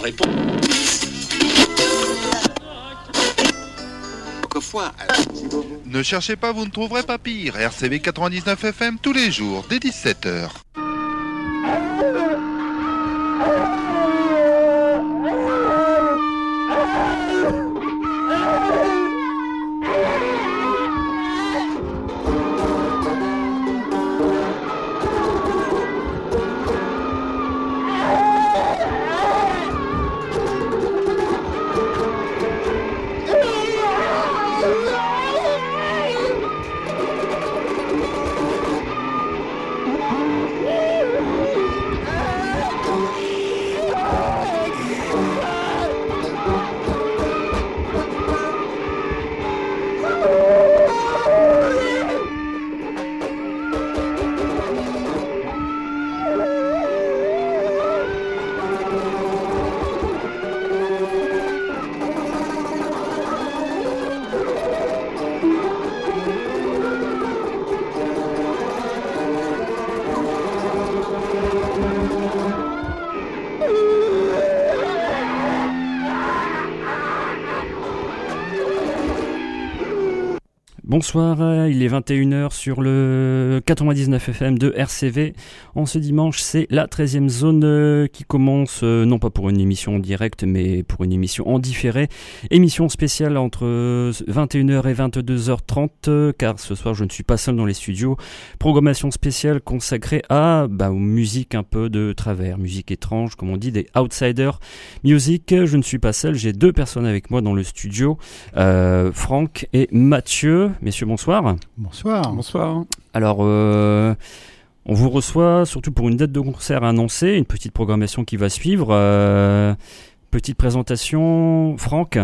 réponses. Ne cherchez pas, vous ne trouverez pas pire. RCV 99 FM tous les jours, dès 17h. Bonsoir, il est 21h sur le 99 FM de RCV. En ce dimanche, c'est la 13e zone euh, qui commence, euh, non pas pour une émission en direct, mais pour une émission en différé. Émission spéciale entre 21h et 22h30, euh, car ce soir je ne suis pas seul dans les studios. Programmation spéciale consacrée à bah, aux musiques un peu de travers, musique étrange, comme on dit, des outsiders music. Je ne suis pas seul, j'ai deux personnes avec moi dans le studio, Franck et Mathieu. Messieurs, bonsoir. Bonsoir. Bonsoir. Alors, euh, on vous reçoit surtout pour une date de concert annoncée, une petite programmation qui va suivre. Euh, petite présentation. Franck,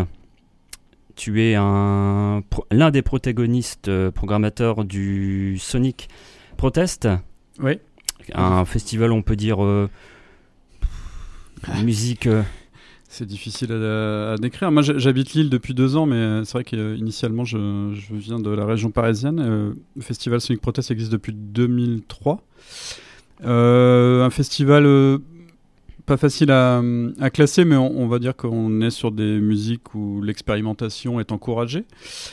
tu es un, l'un des protagonistes euh, programmateurs du Sonic Protest. Oui. Un festival, on peut dire, musique c'est difficile à, décrire. Moi, j'habite Lille depuis deux ans, mais c'est vrai qu'initialement, je, je, viens de la région parisienne. Euh, le festival Sonic Protest existe depuis 2003. Euh, un festival euh, pas facile à, classer, mais on, va dire qu'on est sur des musiques où l'expérimentation est encouragée.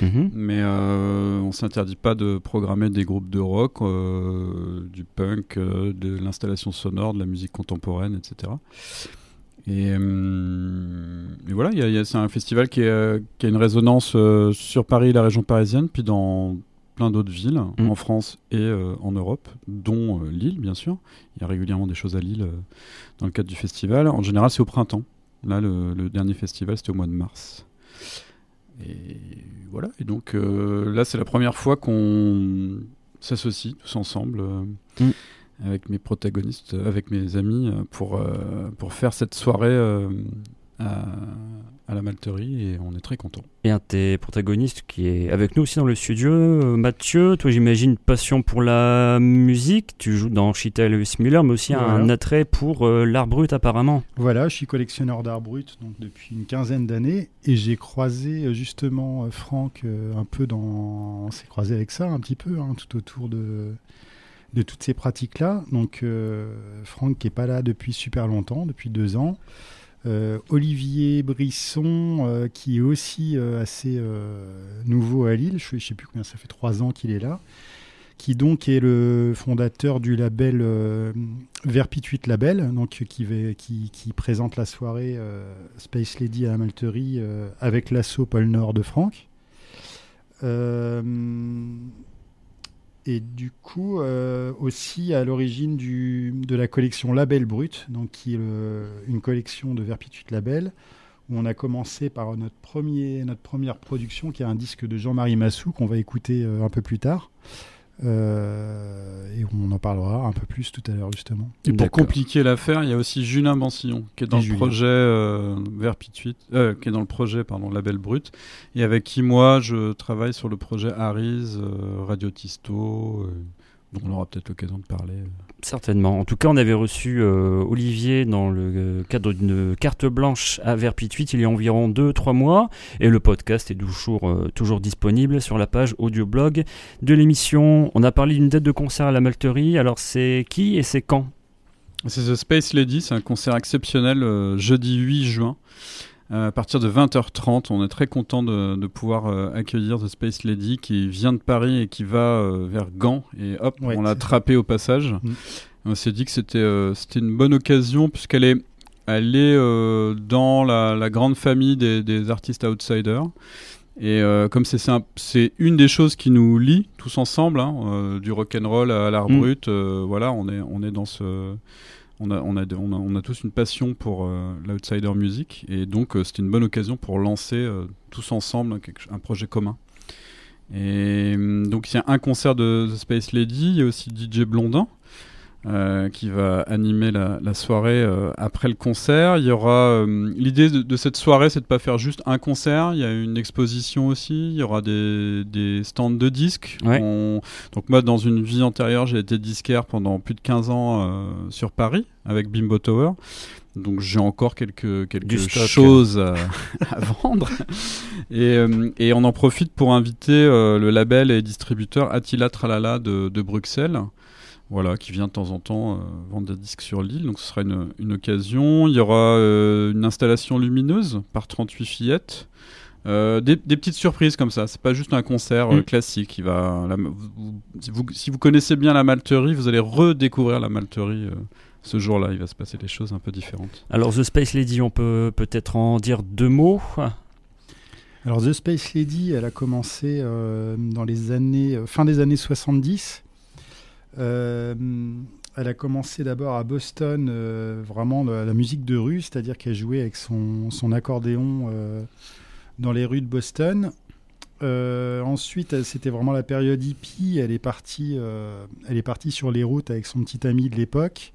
Mhm. Mais on s'interdit pas de programmer des groupes de rock, du punk, de l'installation sonore, de la musique contemporaine, etc. Et, euh, et voilà, c'est un festival qui, a une résonance euh, sur Paris et la région parisienne, puis dans plein d'autres villes mm. en France et euh, en Europe, dont Lille, bien sûr. Il y a régulièrement des choses à Lille dans le cadre du festival. En général, c'est au printemps. Là, le, dernier festival, c'était au mois de mars. Et voilà. Et donc là, c'est la première fois qu'on s'associe tous ensemble. Mm avec mes protagonistes, euh, avec mes amis, euh, pour, euh, pour faire cette soirée à, à, la Malterie et on est très content. Et un de tes protagonistes qui est avec nous aussi dans le studio, Mathieu, toi j'imagine passion pour la musique, tu joues dans Cheetah Lewis Miller, mais aussi un attrait pour l'art brut apparemment. Voilà, je suis collectionneur d'art brut donc depuis une quinzaine d'années et j'ai croisé justement Franck un peu dans... On s'est croisé avec ça un petit peu, hein, tout autour de de toutes ces pratiques-là. Donc, euh, Franck qui n'est pas là depuis super longtemps, depuis deux ans. Euh, Olivier Brisson, euh, qui est aussi assez nouveau à Lille, je ne sais plus combien ça fait trois ans qu'il est là, qui donc est le fondateur du label Verpituit Label, donc qui, présente la soirée Space Lady à la Malterie avec l'assaut pôle Nord de Franck. Et du coup, euh, aussi à l'origine de la collection Label Brut, donc qui est une collection de Verpituit Label, où on a commencé par notre première production, qui est un disque de Jean-Marie Massou, qu'on va écouter euh, un peu plus tard. Euh, et on en parlera un peu plus tout à l'heure justement. Et pour compliquer l'affaire, il y a aussi Julien Bansillon qui est dans le projet euh, euh, qui est dans le projet pardon Label Brut, et avec qui moi je travaille sur le projet Aris, euh, Radio Tisto, dont on aura peut-être l'occasion de parler. Certainement. En tout cas, on avait reçu euh, Olivier dans le cadre d'une carte blanche à Verpituit il y a environ 2-3 mois. Et le podcast est toujours, euh, toujours disponible sur la page audio-blog de l'émission. On a parlé d'une date de concert à la Malterie. Alors, c'est qui et c'est quand? C'est The Space Lady, c'est un concert exceptionnel jeudi 8 juin. À partir de 20h30, on est très content de, pouvoir accueillir The Space Lady qui vient de Paris et qui va vers Gand. Et hop, on l'a attrapé au passage. Mm. On s'est dit que c'était une bonne occasion puisqu'elle est elle est euh, dans la, grande famille des, artistes outsiders. Et euh, comme c'est une des choses qui nous lie tous ensemble, hein, euh, du rock and roll à l'art mm. brut, voilà, on est on est dans ce on a, tous une passion pour l'outsider music et donc c'était une bonne occasion pour lancer tous ensemble un, projet commun. Et donc il y a un concert de The Space Lady, il y a aussi DJ Blondin euh, qui va animer la, soirée euh, après le concert. Il y aura euh, l'idée de, cette soirée, c'est de pas faire juste un concert. Il y a une exposition aussi. Il y aura des, des stands de disques. Donc moi, dans une vie antérieure, j'ai été disquaire pendant plus de 15 ans sur Paris avec Bimbo Tower. Donc j'ai encore quelques, quelque choses à, vendre. Et, et, on en profite pour inviter le label et distributeur Attila Tralala de, de Bruxelles voilà, qui vient de temps en temps euh, vendre des disques sur l'île. Donc ce sera une, une, occasion. Il y aura euh, une installation lumineuse par 38 fillettes. Euh, des, des, petites surprises comme ça, c'est pas juste un concert mm. classique. Il va, si, vous, si, vous, connaissez bien la malterie, vous allez redécouvrir la malterie ce jour-là. Il va se passer des choses un peu différentes. Alors The Space Lady, on peut peut-être en dire deux mots. Alors The Space Lady, elle a commencé dans les années fin des années 70 euh, elle a commencé d'abord à Boston, euh, vraiment la, musique de rue, c'est-à-dire qu'elle jouait avec son, accordéon euh, dans les rues de Boston. ensuite, c'était vraiment la période hippie. Elle est partie, elle est partie sur les routes avec son petit ami de l'époque.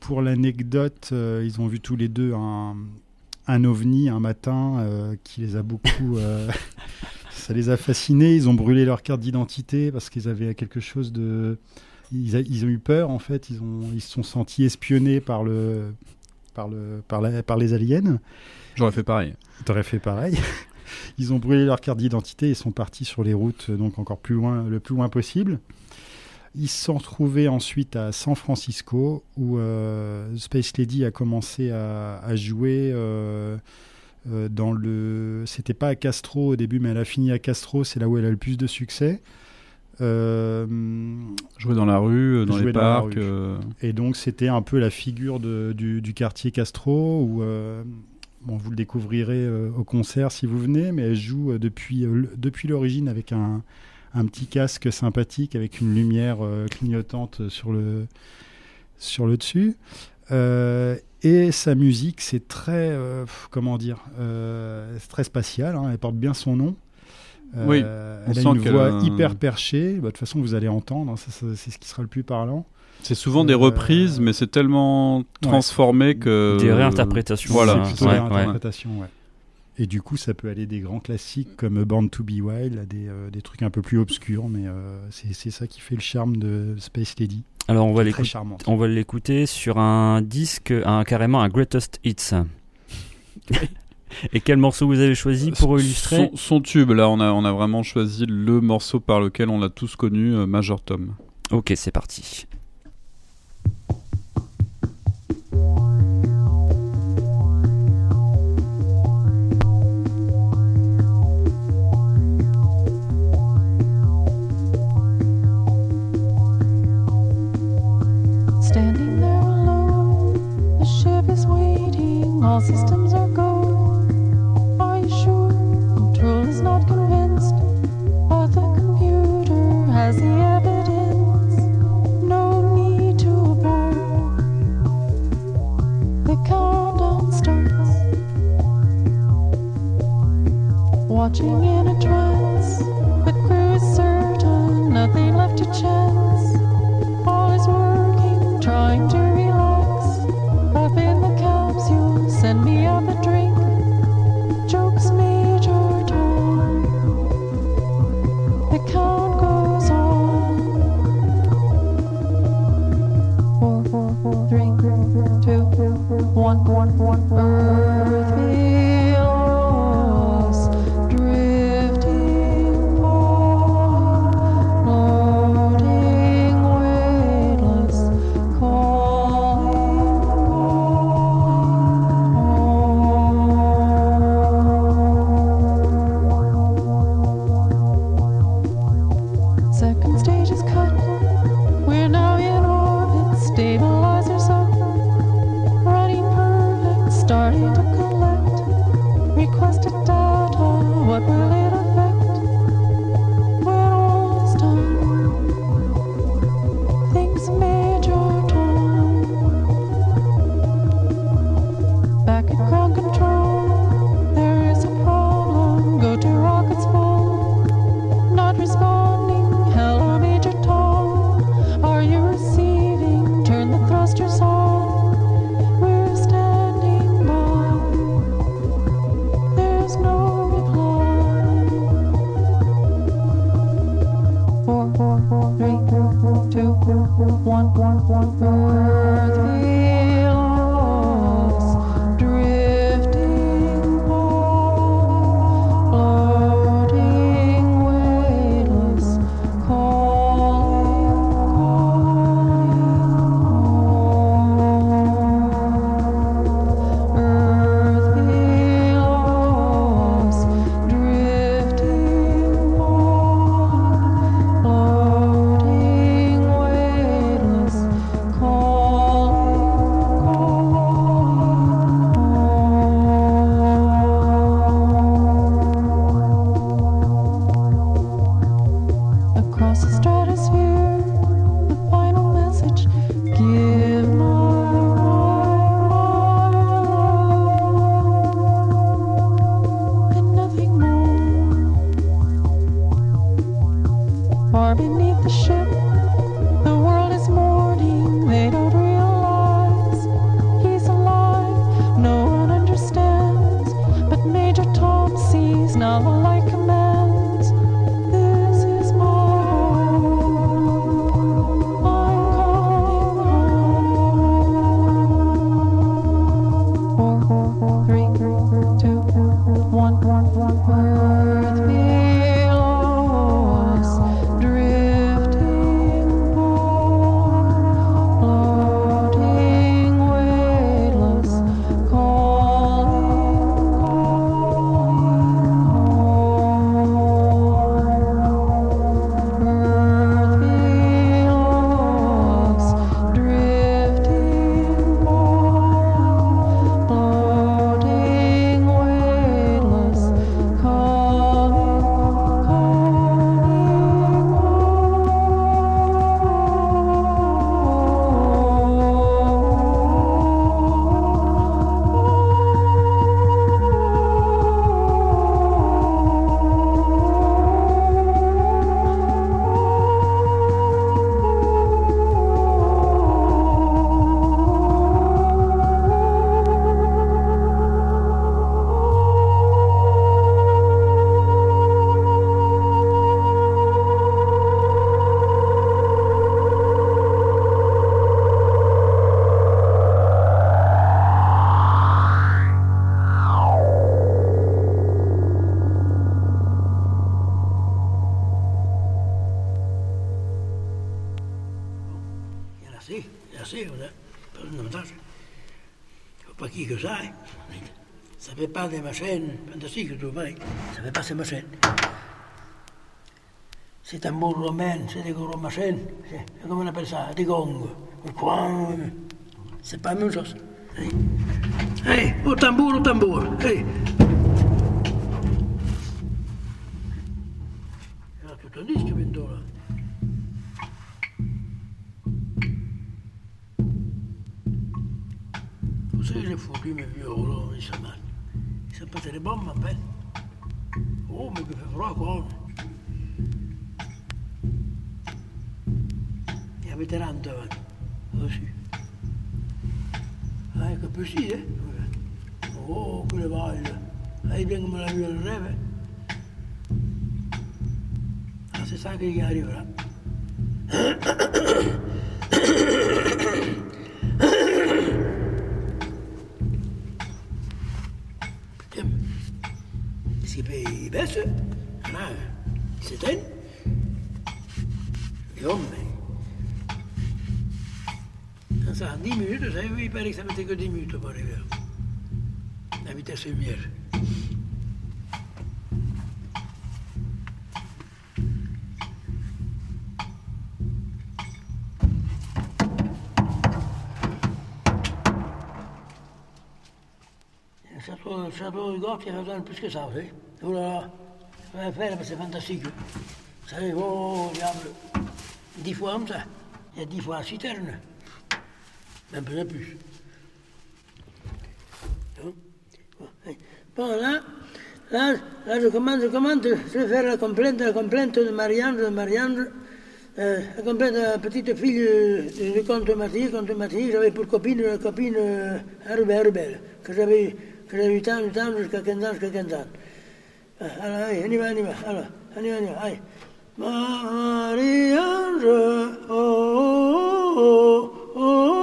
pour l'anecdote, ils ont vu tous les deux un ovni un matin qui les a beaucoup ça les a fascinés. Ils ont brûlé leur carte d'identité parce qu'ils avaient quelque chose de. Ils, ont eu peur en fait. Ils ont ils se sont sentis espionnés par le par le par, par les aliens. J'aurais fait pareil. T'aurais fait pareil. Ils ont brûlé leur carte d'identité et sont partis sur les routes donc encore plus loin le plus loin possible. Ils se sont retrouvés ensuite à San Francisco où euh, Space Lady a commencé à, jouer. Euh, dans le, c'était pas à Castro au début, mais elle a fini à Castro. C'est là où elle a le plus de succès. Euh, jouer dans la rue, euh, dans les parcs. Et donc c'était un peu la figure de, du, quartier Castro où bon, vous le découvrirez au concert si vous venez, mais elle joue depuis, depuis l'origine avec un, un, petit casque sympathique avec une lumière clignotante sur le, sur le dessus. Et sa musique, c'est très, euh, comment dire, euh, très spatial. Hein, elle porte bien son nom. Euh, oui, elle a une voix hyper perchée. Bah, de toute façon, vous allez entendre. Hein, c'est ce qui sera le plus parlant. C'est souvent des reprises, mais c'est tellement transformé que. Des réinterprétations. Voilà. C'est plutôt réinterprétations, ouais. Et du coup, ça peut aller des grands classiques comme Born to Be Wild à des, des trucs un peu plus obscurs, mais c'est ça qui fait le charme de Space Lady. Alors on va l'écouter. On va l'écouter sur un disque, un carrément un greatest hits. Et quel morceau vous avez choisi pour illustrer? son, tube, là, on a, on a vraiment choisi le morceau par lequel on l'a tous connu, euh, Major Tom. Ok, c'est parti. Systems are. Are you sure? Control is not convinced, but the computer has the evidence. No need to. The countdown starts. Watching pas des machines fantastiques, tu vois. Ça fait pas ces machines. C'est un mot romain, c'est des gros machines. Comment on appelle ça? Des gongs. C'est pas la même chose. mamma bella. Oh, ma che farò con? E avete tanto avanti. Così. Oh, ah, ecco, così, eh? Oh, quelle valle. Ahí vengo la via del reve. Ah, si sa che gli arriverà. diverse, maar zitten. Jong. Dan zeggen 10 minuten, zijn we per examen tegen 10 minuten per uur. La vitesse lumière. Le château, le château de Gorthe, il résonne plus que ça, vous savez. Oh là là, ça va faire, c'est fantastique. Vous savez, oh, diable, dix fois comme ça. Il y a dix fois la citerne. Même pas plus. Bon, là, là, là, je commence, je commence, je vais faire la complainte, la complainte de Marianne, de Marianne, euh, la complainte de la petite fille du de comte Mathis, comte Mathis, j'avais pour copine la copine euh, Herbert, que j'avais, que j'avais eu tant, tant, jusqu'à 15 ans, jusqu'à 15 ans. على أي أنيما أنيما على أنيما أنيما أي ماريان أوه أوه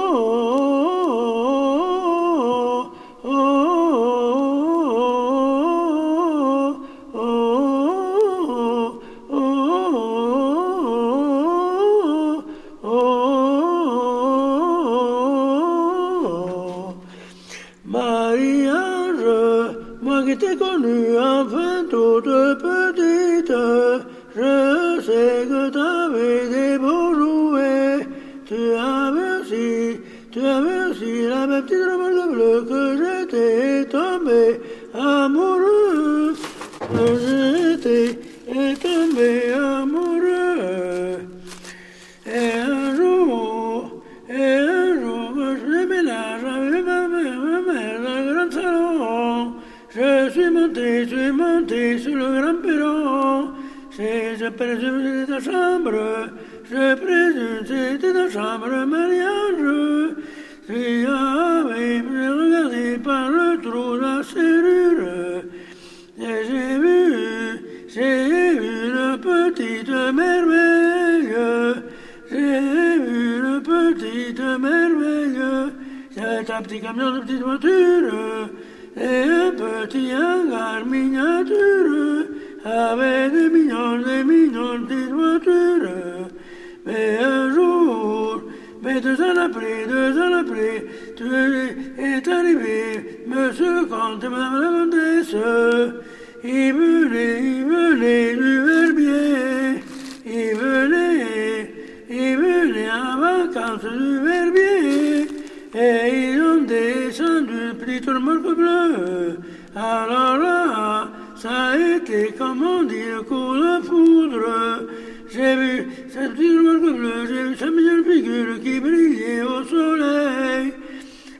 je présume, c'était ta chambre. Je présume, c'était ta chambre, mariage. Si avait regardé par le trou de la serrure. Et j'ai vu, j'ai vu une petite merveille. J'ai vu une petite merveille. C'est un petit camion de petite voiture. Et un petit hangar miniature. Avec des millions, des millions de voitures. Mais un jour, mais deux ans après, deux ans après, tu es arrivé, monsieur Comte, madame la comtesse. Il venait, il venait du Verbier, il venait, il venait en vacances du Verbier, et ils ont descendu le petit remorque bleu. Alors là, ça a été, comme dit, le coup de foudre. J'ai vu cette petite remorque bleue, j'ai vu sa mignonne figure qui brillait au soleil.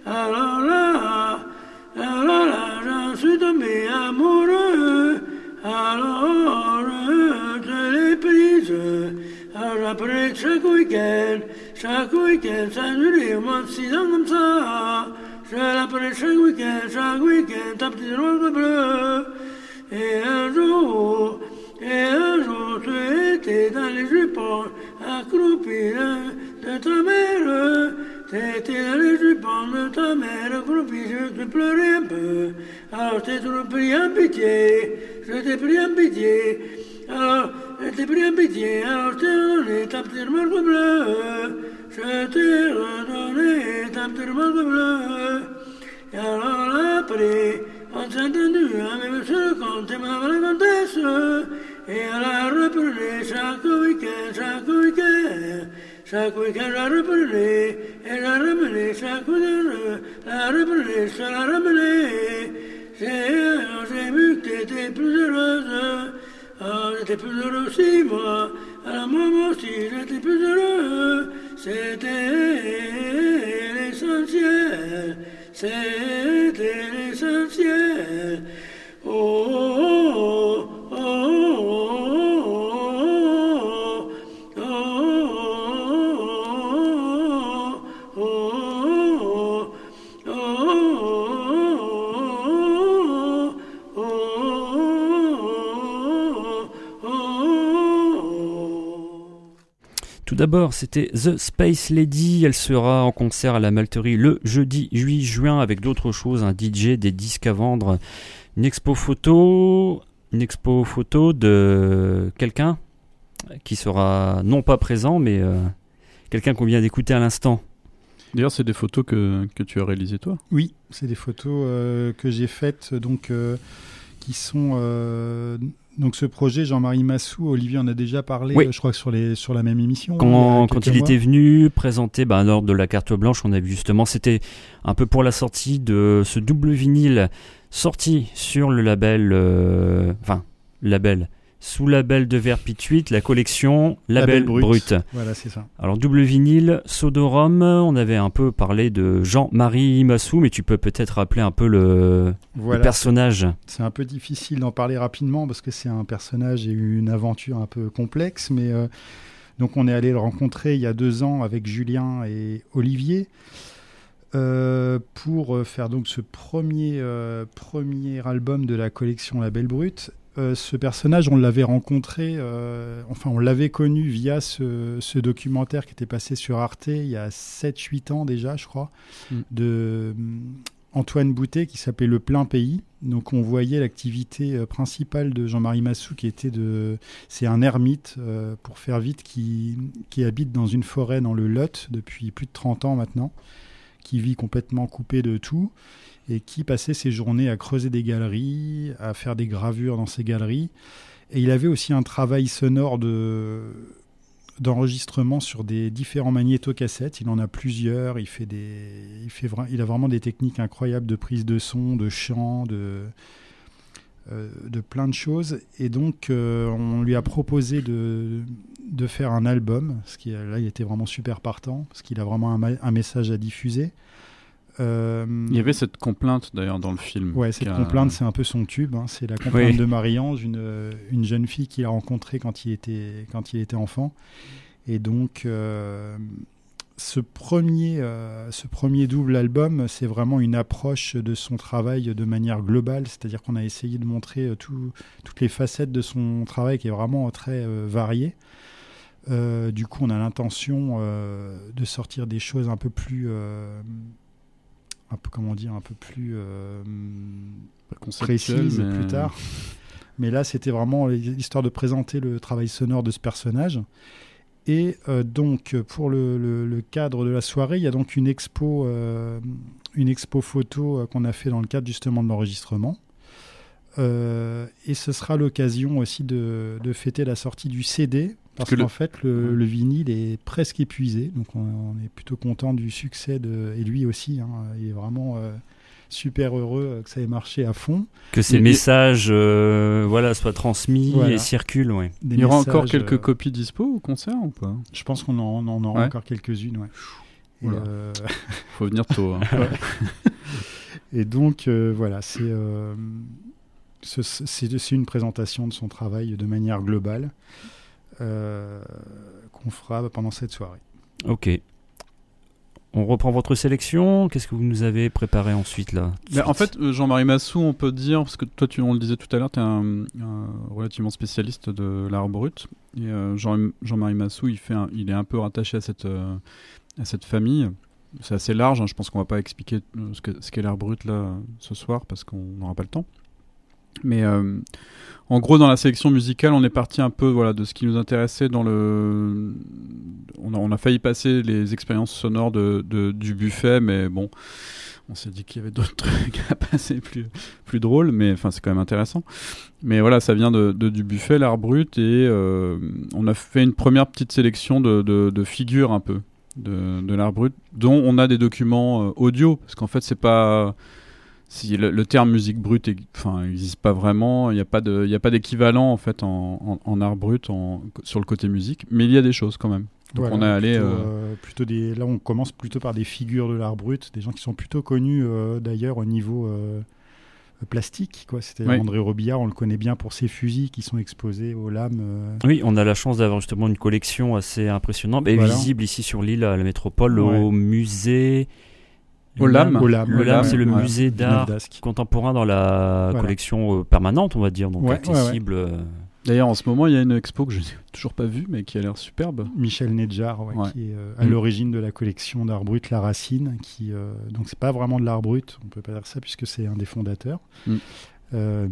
Alors là, alors là, j'en suis tombé amoureux. Alors, je l'ai prise. Alors après, chaque week-end, chaque week-end, ça duré au moins six ans comme ça. Je l'appelais chaque week-end, chaque week-end, ta petite rose bleue. Et un jour, et un jour, tu étais dans les jupons, accroupi de, ta mère. T'étais dans les jupons de ta mère, accroupi, je te pleurais un peu. Alors, t'ai toujours pris en pitié, je t'ai pris en pitié. Alors, je t'ai pris en pitié, alors je t'ai redonné ta petite remorque bleue. Je t'ai redonné ta petite remorque bleue. Et alors, entendu un même ce conte ma la comtesse et elle a repris chaque week-end, chaque week-end. Chaque week-end, la reprenait, et la ramenait, chaque week-end, la reprenait, ça la ramenait. J'ai vu que t'étais plus heureuse, ah, j'étais plus heureux aussi, moi. Alors moi aussi, j'étais plus heureux. C'était l'essentiel, c'était l'essentiel. oh, oh, oh. oh. D'abord, c'était The Space Lady. Elle sera en concert à la Malterie le jeudi 8 juin avec d'autres choses, un DJ, des disques à vendre, une expo photo, une expo photo de quelqu'un qui sera non pas présent, mais euh, quelqu'un qu'on vient d'écouter à l'instant. D'ailleurs, c'est des photos que, que, tu as réalisées toi? Oui, c'est des photos euh, que j'ai faites, donc euh, qui sont donc ce projet, Jean-Marie Massou, Olivier en a déjà parlé, euh, je crois que sur, les, sur la même émission. Quand, il, quand il était venu présenter ben, l'ordre de la carte blanche, on a vu justement, c'était un peu pour la sortie de ce double vinyle sorti sur le label, euh, enfin, label, sous label de Verpituite, la collection Label, Brut. Voilà, c'est ça. Alors, double vinyle, Sodorum, on avait un peu parlé de Jean-Marie Massou, mais tu peux peut-être rappeler un peu le, personnage. C'est un peu difficile d'en parler rapidement parce que c'est un personnage et une aventure un peu complexe, mais euh, donc on est allé le rencontrer il y a deux ans avec Julien et Olivier. Euh, pour faire donc ce premier, euh, premier album de la collection Label Brut euh, ce personnage, on l'avait rencontré, euh, enfin on l'avait connu via ce, documentaire qui était passé sur Arte il y a 7-8 ans déjà, je crois, mm. de euh, Antoine Boutet qui s'appelait Le Plein Pays. Donc on voyait l'activité principale de Jean-Marie Massou qui était de... C'est un ermite, pour faire vite, qui, qui habite dans une forêt dans le Lot depuis plus de 30 ans maintenant, qui vit complètement coupé de tout et qui passait ses journées à creuser des galeries, à faire des gravures dans ces galeries. Et il avait aussi un travail sonore de d'enregistrement sur des différents magnétocassettes. Il en a plusieurs. Il fait des, il fait il a vraiment des techniques incroyables de prise de son, de chant, de euh, de plein de choses. Et donc, euh, on lui a proposé de, de faire un album. Ce qui, là, il était vraiment super partant, parce qu'il a vraiment un, un message à diffuser. Euh, il y avait cette complainte d'ailleurs dans le film. Ouais, cette complainte, c'est un peu son tube. Hein. C'est la complainte de Marie-Ange, une, une, jeune fille qu'il a rencontrée quand il était, quand il était enfant. Et donc, euh, ce, premier, euh, ce premier double album, c'est vraiment une approche de son travail de manière globale. C'est-à-dire qu'on a essayé de montrer tout, toutes les facettes de son travail qui est vraiment très varié. du coup, on a l'intention de sortir des choses un peu plus un peu comment dire un peu plus euh, précise plus tard. Mais là, c'était vraiment l'histoire de présenter le travail sonore de ce personnage. Et euh, donc, pour le, cadre de la soirée, il y a donc une expo, euh, une expo photo qu'on a fait dans le cadre justement de l'enregistrement. et ce sera l'occasion aussi de, de, fêter la sortie du CD parce qu'en fait, le, vinyle est presque épuisé. Donc, on, est plutôt content du succès de. Et lui aussi, hein, il est vraiment. Euh, super heureux que ça ait marché à fond. Que ces messages euh, voilà, soient transmis et circulent. Ouais. Il y aura encore quelques euh, copies dispo au concert ou pas? Je pense qu'on en, en, aura encore quelques-unes. Il faut venir tôt. Hein. et donc, voilà, c'est c'est une présentation de son travail de manière globale. Euh, qu'on fera pendant cette soirée. Ok. On reprend votre sélection. Qu'est-ce que vous nous avez préparé ensuite là En fait, euh, Jean-Marie Massou, on peut dire, parce que toi, tu, on le disait tout à l'heure, tu es un, relativement spécialiste de l'art brut. Et euh, Jean, marie Massou, il, fait il est un peu rattaché à cette, à cette famille. C'est assez large, hein. je pense qu'on va pas expliquer ce qu'est ce l'art brut là ce soir parce qu'on n'aura pas le temps. Mais en gros, dans la sélection musicale, on est parti un peu voilà, de ce qui nous intéressait dans le. On a, failli passer les expériences sonores de, de, du buffet, mais bon, on s'est dit qu'il y avait d'autres trucs à passer plus, plus drôles, mais enfin, c'est quand même intéressant. Mais voilà, ça vient de, de du buffet, l'art brut, et euh, on a fait une première petite sélection de, de figures un peu de, de l'art brut, dont on a des documents euh, audio, parce qu'en fait, c'est pas si le, terme musique brute enfin n'existe pas vraiment il n'y a pas de il a pas d'équivalent en fait en, en, art brut en, sur le côté musique. Mais il y a des choses quand même. Donc on a allé plutôt, euh, euh, plutôt, des là on commence plutôt par des figures de l'art brut des gens qui sont plutôt connus euh, d'ailleurs au niveau plastique quoi. C'était André Robillard on le connaît bien pour ses fusils qui sont exposés aux lames oui on a la chance d'avoir justement une collection assez impressionnante et visible ici sur l'île à la métropole au musée au LAM. Le LAM, c'est le musée d'art contemporain dans la collection euh, permanente, on va dire, donc accessible. Euh. D'ailleurs, en ce moment, il y a une expo que je n'ai toujours pas vue, mais qui a l'air superbe. Michel Nedjar, qui est euh, à mm. l'origine de la collection d'art brut La Racine. Qui, donc, c'est pas vraiment de l'art brut, on peut pas dire ça, puisque c'est un des fondateurs. Mm.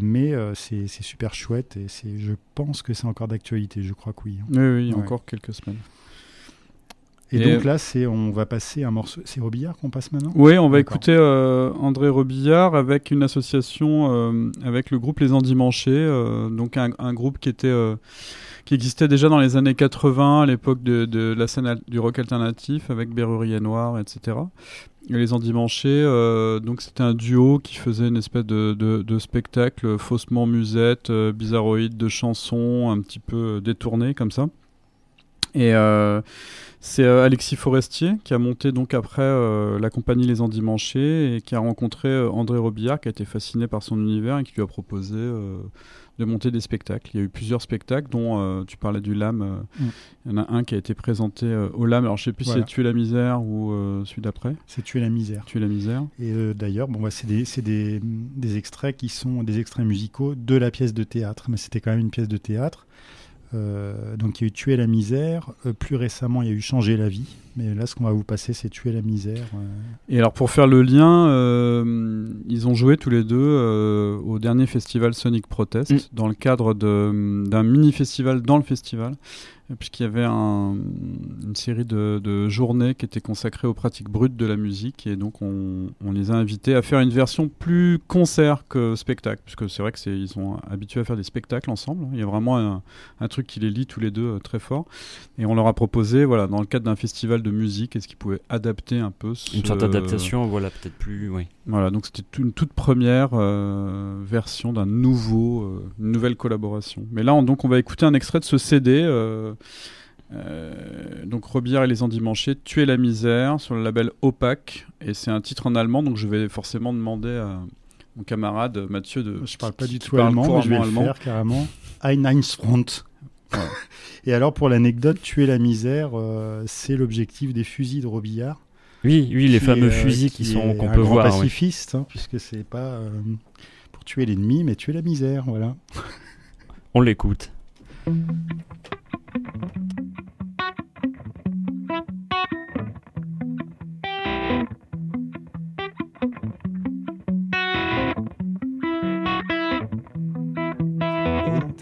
mais c'est super chouette et je pense que c'est encore d'actualité, je crois que oui. Oui, oui, il y a encore quelques semaines. Et, donc là, c'est on va passer un morceau. C'est Robillard qu'on passe maintenant? Oui, on va écouter euh, André Robillard avec une association euh, avec le groupe Les Endimanchés, euh, donc un, groupe qui était qui existait déjà dans les années 80 à l'époque de, de, la scène du rock alternatif avec Berrurier Noir, etc. Et les Endimanchés, donc c'était un duo qui faisait une espèce de, de spectacle faussement musette, bizarroïde, de chansons un petit peu détournées comme ça. Et c'est euh, Alexis Forestier qui a monté donc après euh, la compagnie Les Endimanchés et qui a rencontré euh, André Robillard qui a été fasciné par son univers et qui lui a proposé de monter des spectacles. Il y a eu plusieurs spectacles, dont tu parlais du LAM. Mm. Il y en a un qui a été présenté au LAM. Alors je sais plus si c'est Tuer la misère ou celui d'après. C'est Tuer la misère. Tuer la misère. Et d'ailleurs, bon, bah, c'est des, des, des, extraits qui sont des extraits musicaux de la pièce de théâtre, mais c'était quand même une pièce de théâtre. Euh, donc il y a eu Tuer la misère. Euh, plus récemment, il y a eu Changer la vie. Mais là, ce qu'on va vous passer, c'est Tuer la misère. Euh. Et alors, pour faire le lien, ils ont joué tous les deux au dernier festival Sonic Protest mm. dans le cadre d'un mini-festival dans le festival puisqu'il y avait une série de, journées qui étaient consacrées aux pratiques brutes de la musique, et donc on, les a invités à faire une version plus concert que spectacle, puisque c'est vrai qu'ils sont habitués à faire des spectacles ensemble. Il y a vraiment un, truc qui les lie tous les deux euh, très fort, et on leur a proposé, voilà, dans le cadre d'un festival de musique, est-ce qu'ils pouvaient adapter un peu une sorte d'adaptation, voilà, peut-être plus, oui. Voilà, donc c'était une toute première euh, version d'un nouveau, euh, une nouvelle collaboration. Mais là, on, donc, on va écouter un extrait de ce CD. Euh, donc Robillard et les Endimanchés, Tuer la misère sur le label Opaque et c'est un titre en allemand donc je vais forcément demander à mon camarade Mathieu de. Je parle pas du tout allemand, mais je vais le faire carrément. Einheitsfront. et alors pour l'anecdote, Tuer la misère, euh, c'est l'objectif des fusils de Robillard. Oui, oui, les fameux euh, fusils qui, sont qu'on peut voir. pacifiste, hein, puisque c'est pas pour tuer l'ennemi, mais tuer la misère, voilà. On l'écoute.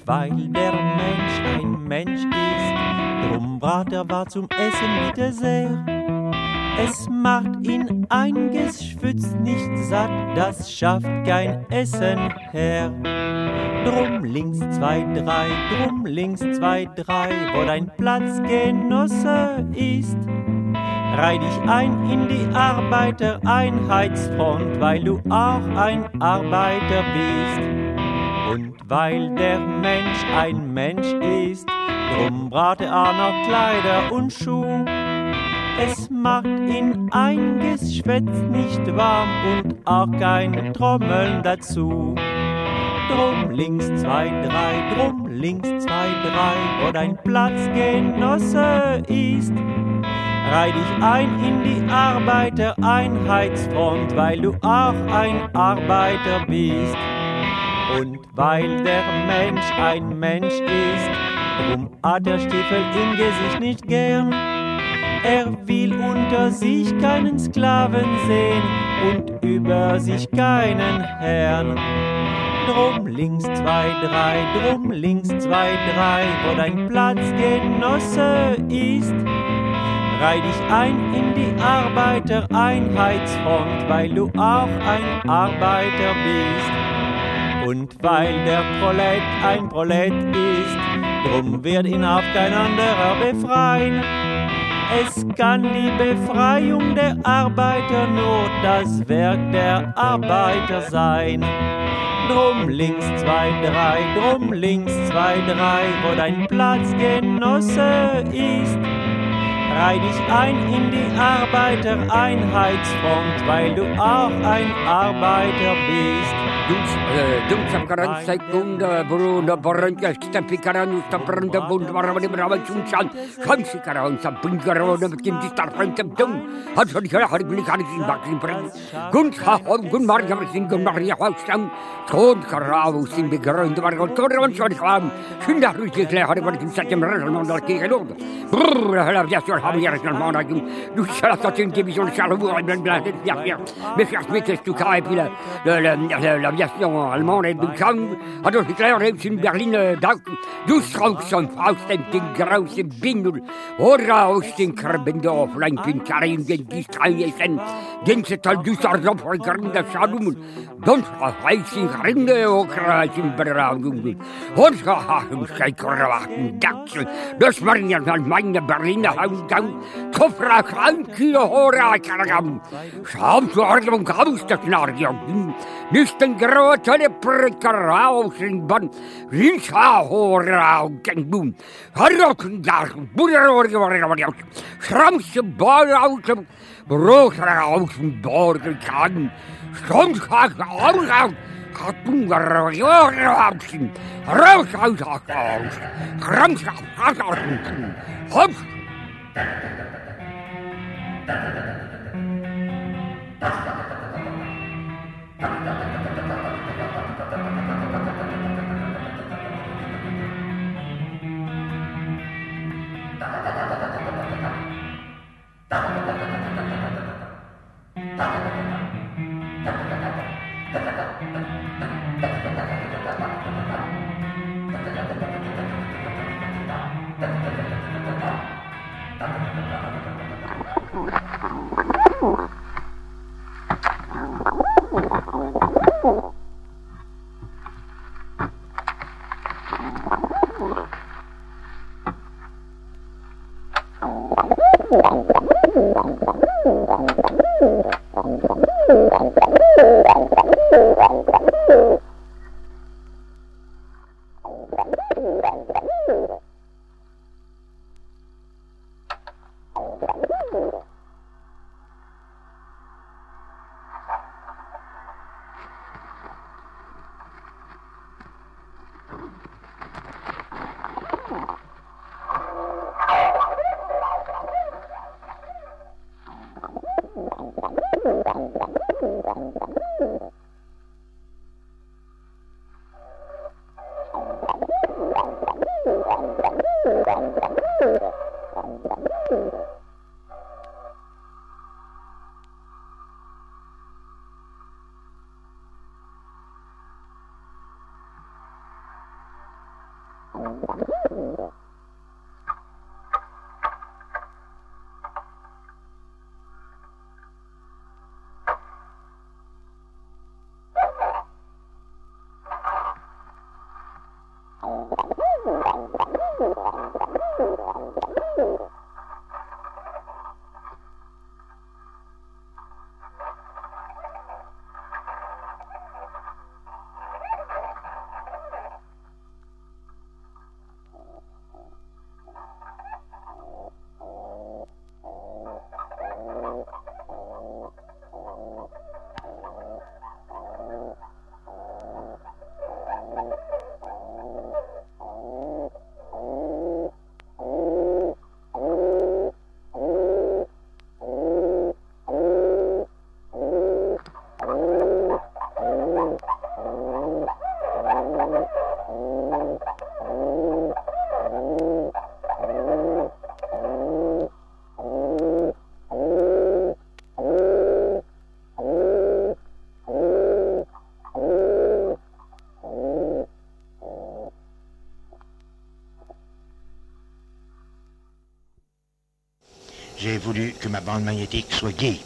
Weil der Mensch ein Mensch ist, drum brat er war zum Essen bitte sehr. Es macht ihn ein Geschwütz nicht satt, das schafft kein Essen her. Drum links zwei, drei, drum links zwei, drei, wo dein Platzgenosse ist. Reih dich ein in die Arbeitereinheitsfront, weil du auch ein Arbeiter bist. Und weil der Mensch ein Mensch ist, drum brate er noch Kleider und Schuh. Es macht ihn ein Geschwätz nicht warm und auch kein Trommeln dazu. Drum links zwei, drei, drum links zwei, drei, wo dein Platzgenosse ist. Reih dich ein in die Arbeitereinheitsfront, weil du auch ein Arbeiter bist. Und weil der Mensch ein Mensch ist, drum hat der Stiefel im Gesicht nicht gern. Er will unter sich keinen Sklaven sehen und über sich keinen Herrn. Drum links zwei, drei, drum links zwei, drei, wo dein Platzgenosse ist. Reih dich ein in die Arbeitereinheitsfront, weil du auch ein Arbeiter bist. Und weil der Prolet ein Prolet ist, drum wird ihn auch kein anderer befreien. Es kann die Befreiung der Arbeiter nur das Werk der Arbeiter sein. Drum links zwei, drei, drum links zwei, drei, wo dein Platzgenosse ist. Reih dich ein in die Arbeitereinheitsfront, weil du auch ein Arbeiter bist. Dus, dus a gran segund bru na borrant gael cyda picar an ysta bryn da bwnd mar amod i'n rhaid chwn chan chan si car o'n sa bwnd gair o'n ymwneud gym di star ffrant am dym hans o'n hyn a hori gwni gan i'n bag i'n bryn gwn cha hor gwn mar gyfer sy'n gymnar i'n hwag sam tôn car o'n sy'n byg gair o'n dymar gael tôn o'n sy'n chlam chyn da rwy'n sy'n hori gwni gym sa'n ymwneud yn ymwneud gyd yn ôl brrr hyn ar ddias o'r hami ar ysgan mawn ag yw dwi'n sy'n atho ti'n gyfis o'n aviation allemande en bekam, had ons klaarheids in Berlin dag. Du schaust een faust en den grausen bindel. oder aus den Krabende auf Leimpintarien, den sind, den ze tal dus arzof vergrinde schadumen. Dons geheiß in grinde okras in beradungen. Hons gehachen scheikerwachten daksel. das waren ja van mijn Berliner Hausgang. Kofra krankje hoera karagam. Schaam zu Ordnung aus, das Nardion. Nicht den гротали прекрасен бан, виша хорал кенгун, хорошен дар, бурорги варгаварял, шрамсе бараутем, брохраусен борги кан, шонхак аргал, Hop. Oh. Thank you. Wow. Voulu que ma bande magnétique soit gay.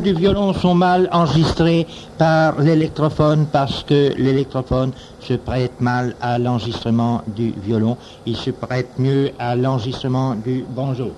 Du violon sont mal enregistrés par l'électrophone parce que l'électrophone se prête mal à l'enregistrement du violon. Il se prête mieux à l'enregistrement du banjo.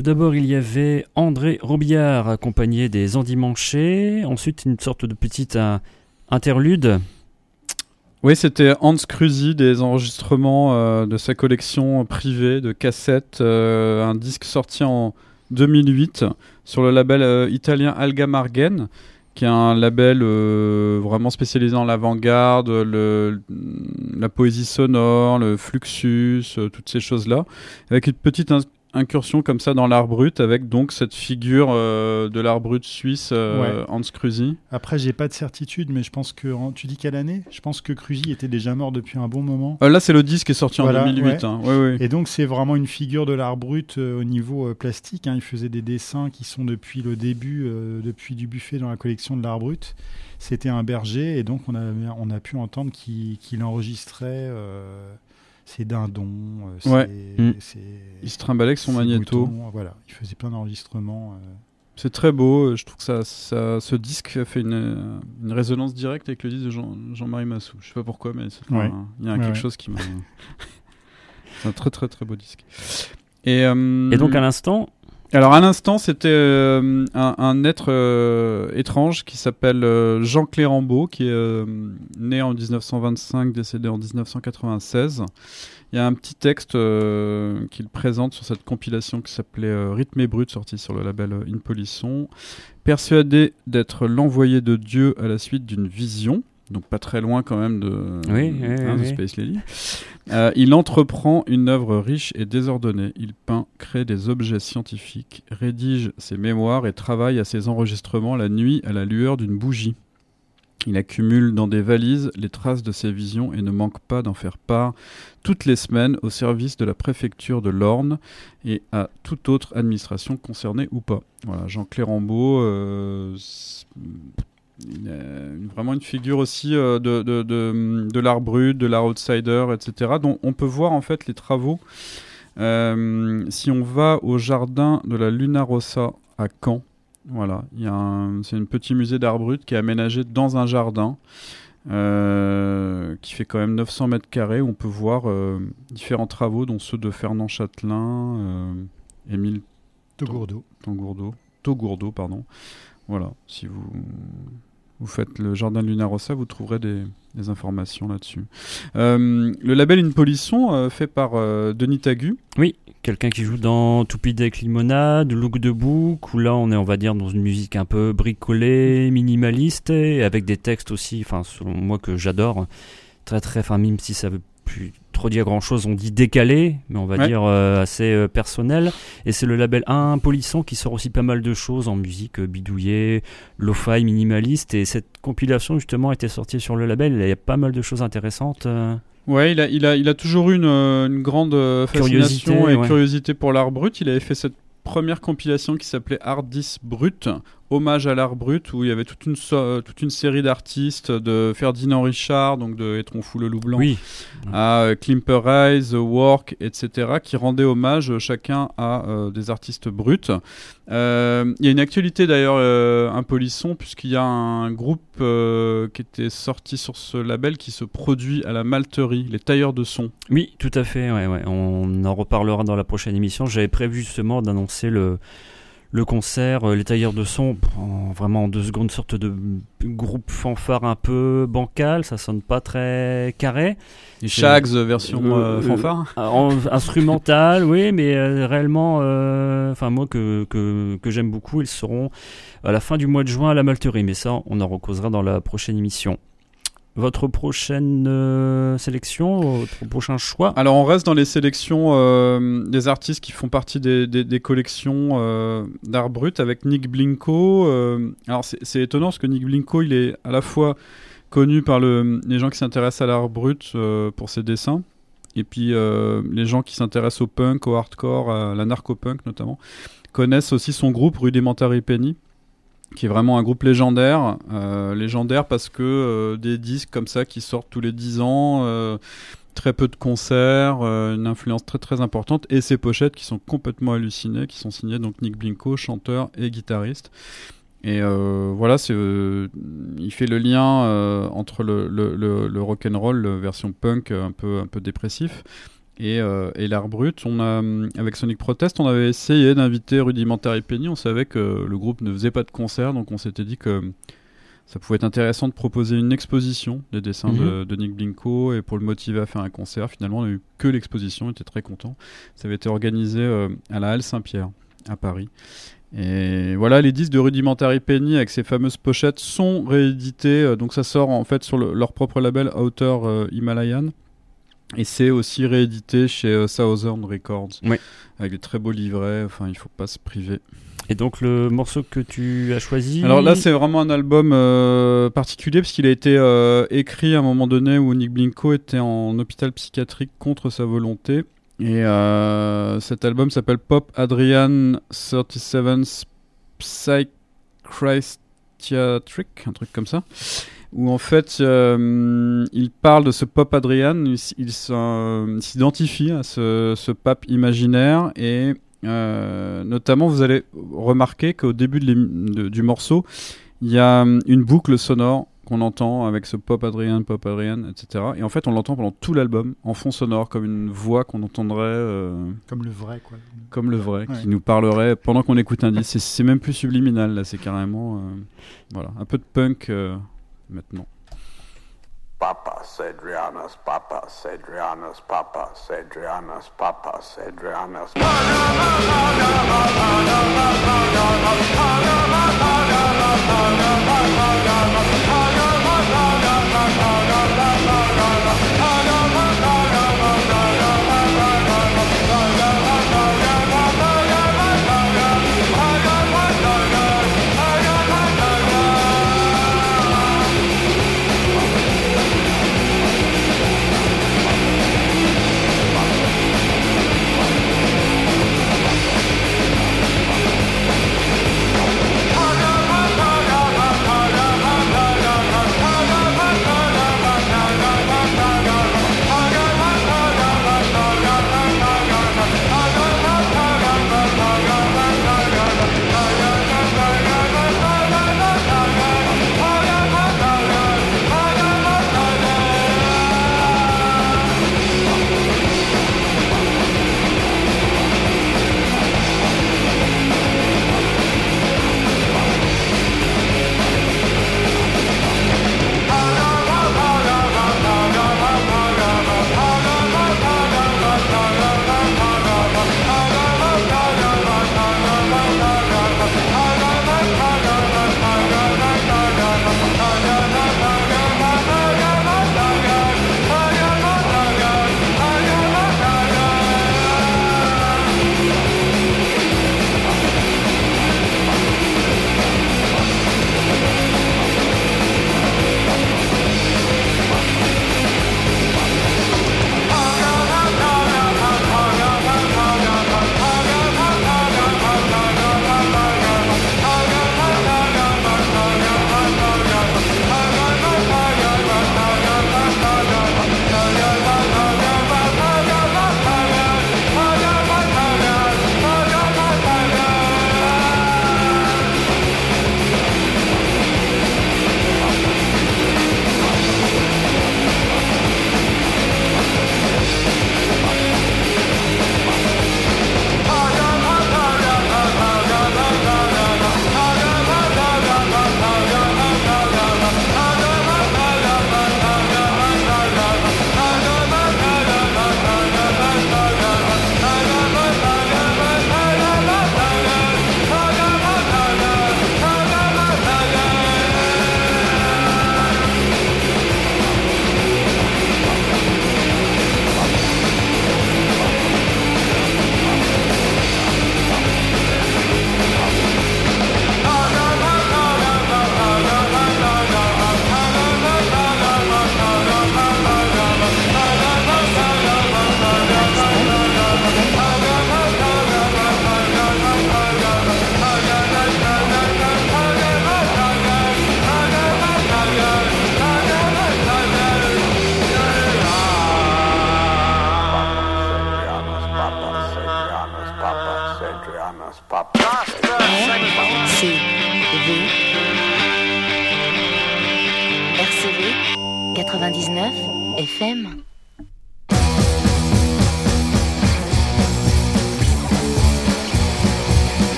Tout d'abord, il y avait André Robillard accompagné des Endimanchés. Ensuite, une sorte de petite euh, interlude. Oui, c'était Hans Cruzy, des enregistrements euh, de sa collection privée de cassettes, euh, un disque sorti en 2008 sur le label italien Alga Margen, qui est un label vraiment spécialisé en l'avant-garde, la poésie sonore, le fluxus, toutes ces choses-là, avec une petite incursion comme ça dans l'art brut avec donc cette figure euh, de l'art brut suisse euh, Hans Cruzy. Après, j'ai pas de certitude, mais je pense que tu dis quelle année? Je pense que Cruzy était déjà mort depuis un bon moment. Euh, là, c'est le disque qui est sorti en 2008. Hein. Et donc, c'est vraiment une figure de l'art brut au niveau plastique. Hein. Il faisait des dessins qui sont depuis le début, depuis du buffet dans la collection de l'art brut. C'était un berger, et donc on a, on a pu entendre qu'il enregistrait c'est dindon. Euh, ouais. Mm. Il se trimbalait avec son magnéto. voilà, il faisait plein d'enregistrements. Euh. C'est très beau. Je trouve que ça, ça, ce disque a fait une, une, résonance directe avec le disque de Jean-Marie Massou. Je sais pas pourquoi, mais il y a quelque chose qui m'a. c'est un très très très beau disque. Et, euh, Et donc à l'instant, Alors à l'instant, c'était euh, un, un être euh, étrange qui s'appelle euh, Jean Clérambeau, qui est euh, né en 1925, décédé en 1996. Il y a un petit texte euh, qu'il présente sur cette compilation qui s'appelait euh, Rythme et Brut, sorti sur le label In Polisson. Persuadé d'être l'envoyé de Dieu à la suite d'une vision, donc pas très loin quand même de, Oui, oui, hein, de. Space Lady. Euh, il entreprend une œuvre riche et désordonnée. Il peint, crée des objets scientifiques, rédige ses mémoires et travaille à ses enregistrements la nuit à la lueur d'une bougie. Il accumule dans des valises les traces de ses visions et ne manque pas d'en faire part toutes les semaines au service de la préfecture de l'Orne et à toute autre administration concernée ou pas. Voilà, Jean Clérambeau, euh, une- vraiment une figure aussi euh, de, de, de, de l'art brut, de l'art outsider, etc. dont on peut voir en fait les travaux. Euh, si on va au jardin de la Luna Rossa à Caen, voilà, un- c'est un petit musée d'art brut qui est aménagé dans un jardin euh, qui fait quand même 900 mètres carrés. On peut voir euh, différents travaux, dont ceux de Fernand Châtelain, euh, Émile Togourdeau. Togourdeau, pardon. Voilà, si vous, vous faites le jardin de Luna Rossa, vous trouverez des, informations là-dessus. Euh, le label Une Polisson, euh, fait par euh, Denis Tagu. Oui, quelqu'un qui joue dans Toupidec Limonade, Look de Book, où là on est, on va dire, dans une musique un peu bricolée, minimaliste, et avec des textes aussi, enfin, selon moi, que j'adore. Très, très, enfin, même si ça veut plus grand chose, on dit décalé, mais on va Ouais. dire euh, assez euh, personnel. Et c'est le label 1 Polisson qui sort aussi pas mal de choses en musique euh, bidouillée, lo-fi, minimaliste. Et cette compilation, justement, était sortie sur le label. Il y a pas mal de choses intéressantes. Ouais, il a, il a, il a toujours eu une, une grande fascination Curiosité, et ouais. curiosité pour l'art brut. Il avait fait cette première compilation qui s'appelait Art 10 Brut, hommage à l'art brut, où il y avait toute une, so- euh, toute une série d'artistes, de Ferdinand Richard, donc de Etron Fou le Loup Blanc, Oui, à euh, Klimper Rise, The Work, etc., qui rendaient hommage euh, chacun à euh, des artistes bruts. Euh, Il y a une actualité d'ailleurs un polisson, puisqu'il y a un groupe qui était sorti sur ce label qui se produit à la malterie, les tailleurs de son. Oui, tout à fait. Ouais, ouais. On en reparlera dans la prochaine émission. J'avais prévu justement d'annoncer le, le concert, euh, les tailleurs de son, en, vraiment en deux secondes, sorte de groupe fanfare un peu bancal. Ça sonne pas très carré. C'est- Shags euh, version Euh, fanfare. En- instrumental, oui, mais euh, réellement, euh, enfin moi que, que, que j'aime beaucoup, ils seront à la fin du mois de juin à la Malterie. Mais ça, on en recausera dans la prochaine émission. Votre prochaine euh, sélection, votre prochain choix? Alors on reste dans les sélections euh, des artistes qui font partie des, collections euh, d'art brut avec Nick Blinko. alors c'est étonnant parce que Nick Blinko il est à la fois connu par le, les gens qui s'intéressent à l'art brut pour ses dessins et puis les gens qui s'intéressent au punk, au hardcore, à la narco-punk notamment connaissent aussi son groupe Rudimentary Penny qui est vraiment un groupe légendaire, euh, légendaire parce que euh, des disques comme ça qui sortent tous les 10 ans, euh, très peu de concerts, une influence très très importante, et ces pochettes qui sont complètement hallucinées, qui sont signées donc Nick Blinko, chanteur et guitariste. Et voilà, c'est, il fait le lien entre le, le, le, le rock'n'roll, version punk un peu, un peu dépressif, et, euh, et l'art brut. On a, hum, avec Sonic Protest, on avait essayé d'inviter Rudimentary Penny. On savait que le groupe ne faisait pas de concert, donc on s'était dit que ça pouvait être intéressant de proposer une exposition des dessins de, de Nick Blinko et pour le motiver à faire un concert. Finalement, on n'a eu que l'exposition, on était très content. Ça avait été organisé euh, à la Halle Saint-Pierre à Paris. Et voilà, les disques de Rudimentary Penny avec ces fameuses pochettes sont réédités. euh, donc ça sort en fait sur le- leur propre label Outer euh, Himalayan. Et c'est aussi réédité chez euh, Southern Records. Oui. Avec des très beaux livrets. Enfin, il faut pas se priver. Et donc le morceau que tu as choisi Alors là, c'est vraiment un album euh, particulier parce qu'il a été euh, écrit à un moment donné où Nick Blinko était en hôpital psychiatrique contre sa volonté. Et euh, cet album s'appelle Pop Adrian 37's Psychiatric, un truc comme ça où en fait euh, il parle de ce pape Adrian. il, euh, s'identifie à ce, pape imaginaire et euh, notamment vous allez remarquer qu'au début du morceau il y a une boucle sonore qu'on entend avec ce pop Adrian, pop Adrian, etc. Et en fait, on l'entend pendant tout l'album en fond sonore, comme une voix qu'on entendrait. Comme le vrai, quoi. Comme le vrai, qui nous parlerait pendant qu'on écoute un disque. c'est même plus subliminal, là, c'est carrément. Voilà, un peu de punk maintenant. Papa Sedrianus, Papa Sedrianus, Papa Sedrianus, Papa Sedrianus. Papa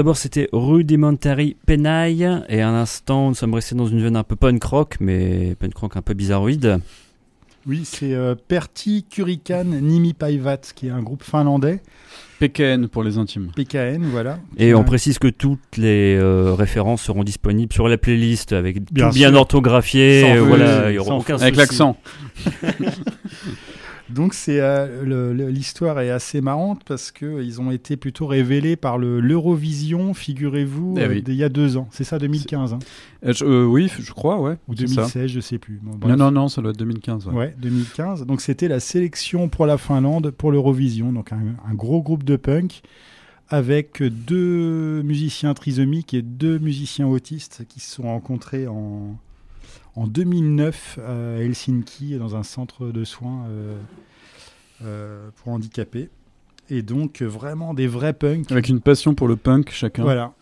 d'abord, c'était Rudimentary Penai. Et à l'instant, nous sommes restés dans une veine un peu punk rock, mais punk rock un peu bizarroïde. Oui, c'est euh, Pertti Kurikan Nimi Paivat, qui est un groupe finlandais. PKN pour les intimes. PKN, voilà. Et on précise que toutes les euh, références seront disponibles sur la playlist avec tout Bien bien, sûr. orthographié. Sans voilà, il y aura sans aucun faute. Avec l'accent. Donc c'est euh, l'histoire est assez marrante parce que euh, ils ont été plutôt révélés par le l'Eurovision, figurez-vous, Eh oui. d'il y a deux ans. C'est ça, 2015 hein? Euh, je- euh, oui, je crois, ouais. ou c'est ça. 2016, je sais plus. Bon, Non, non, non, ça doit être 2015. ouais. Ouais, 2015. Donc c'était la sélection pour la Finlande pour l'Eurovision. Donc un, un gros groupe de punk avec deux musiciens trisomiques et deux musiciens autistes qui se sont rencontrés en, en 2009 à Helsinki dans un centre de soins euh, euh, pour handicapés. Et donc euh, vraiment des vrais punks. Avec une passion pour le punk, chacun. Voilà.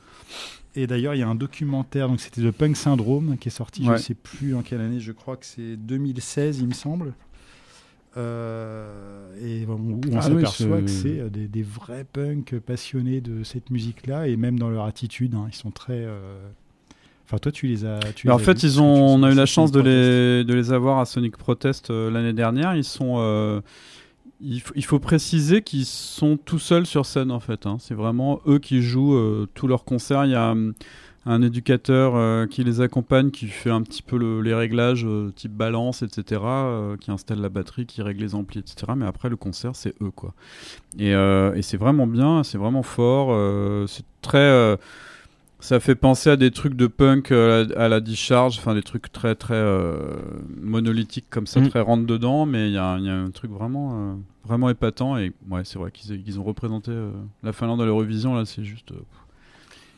Et d'ailleurs, il y a un documentaire, donc c'était le Punk Syndrome, qui est sorti, je ne sais plus en quelle année, je crois que c'est 2016, il me semble. Euh, et on Ah oui, s'aperçoit que c'est euh, des, des vrais punks passionnés de cette musique-là, et même dans leur attitude, hein, ils sont très. euh, Enfin, toi, tu les as. Tu Mais les en as fait, ils ont, on a eu la chance de les, de les avoir à Sonic Protest euh, l'année dernière. Ils sont, euh, il, faut, il faut préciser qu'ils sont tout seuls sur scène en fait. hein. C'est vraiment eux qui jouent euh, tous leurs concerts. Il y a hum, un éducateur euh, qui les accompagne, qui fait un petit peu le- les réglages euh, type balance, etc., qui installe la batterie, qui règle les amplis, etc. Mais après le concert, c'est eux quoi. Et, et c'est vraiment bien, c'est vraiment fort. c'est très ça fait penser à des trucs de punk euh, à la, discharge, enfin des trucs très très euh, monolithiques comme ça, Mm. très rentre dedans, mais il y, a un- il y a un truc vraiment euh, vraiment épatant et ouais c'est vrai qu'ils ont représenté euh, la Finlande à l'Eurovision là, c'est juste. euh,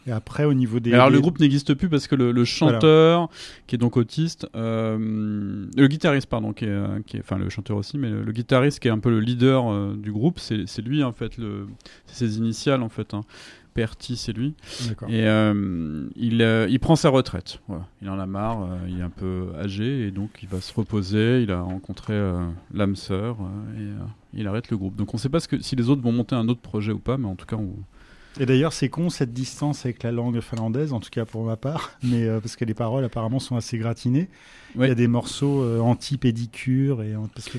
Et après, au niveau des. alors des- le groupe n'existe plus parce que le, le chanteur, qui est donc autiste, euh, le guitariste pardon, qui est, qui est- enfin le chanteur aussi, mais le, le guitariste qui est un peu le leader euh, du groupe, c'est lui en fait, c'est ses initiales en fait. Hein. Perti, c'est lui. Et euh, il, euh, il prend sa retraite. Voilà. Il en a marre, euh, il est un peu âgé et donc il va se reposer. Il a rencontré l'âme sœur et il arrête le groupe. Donc on ne sait pas ce que, si les autres vont monter un autre projet ou pas, mais en tout cas on, Et d'ailleurs, c'est con cette distance avec la langue finlandaise, en tout cas pour ma part, mais euh, parce que les paroles apparemment sont assez gratinées. Il y a des morceaux euh, anti-pédicure et parce que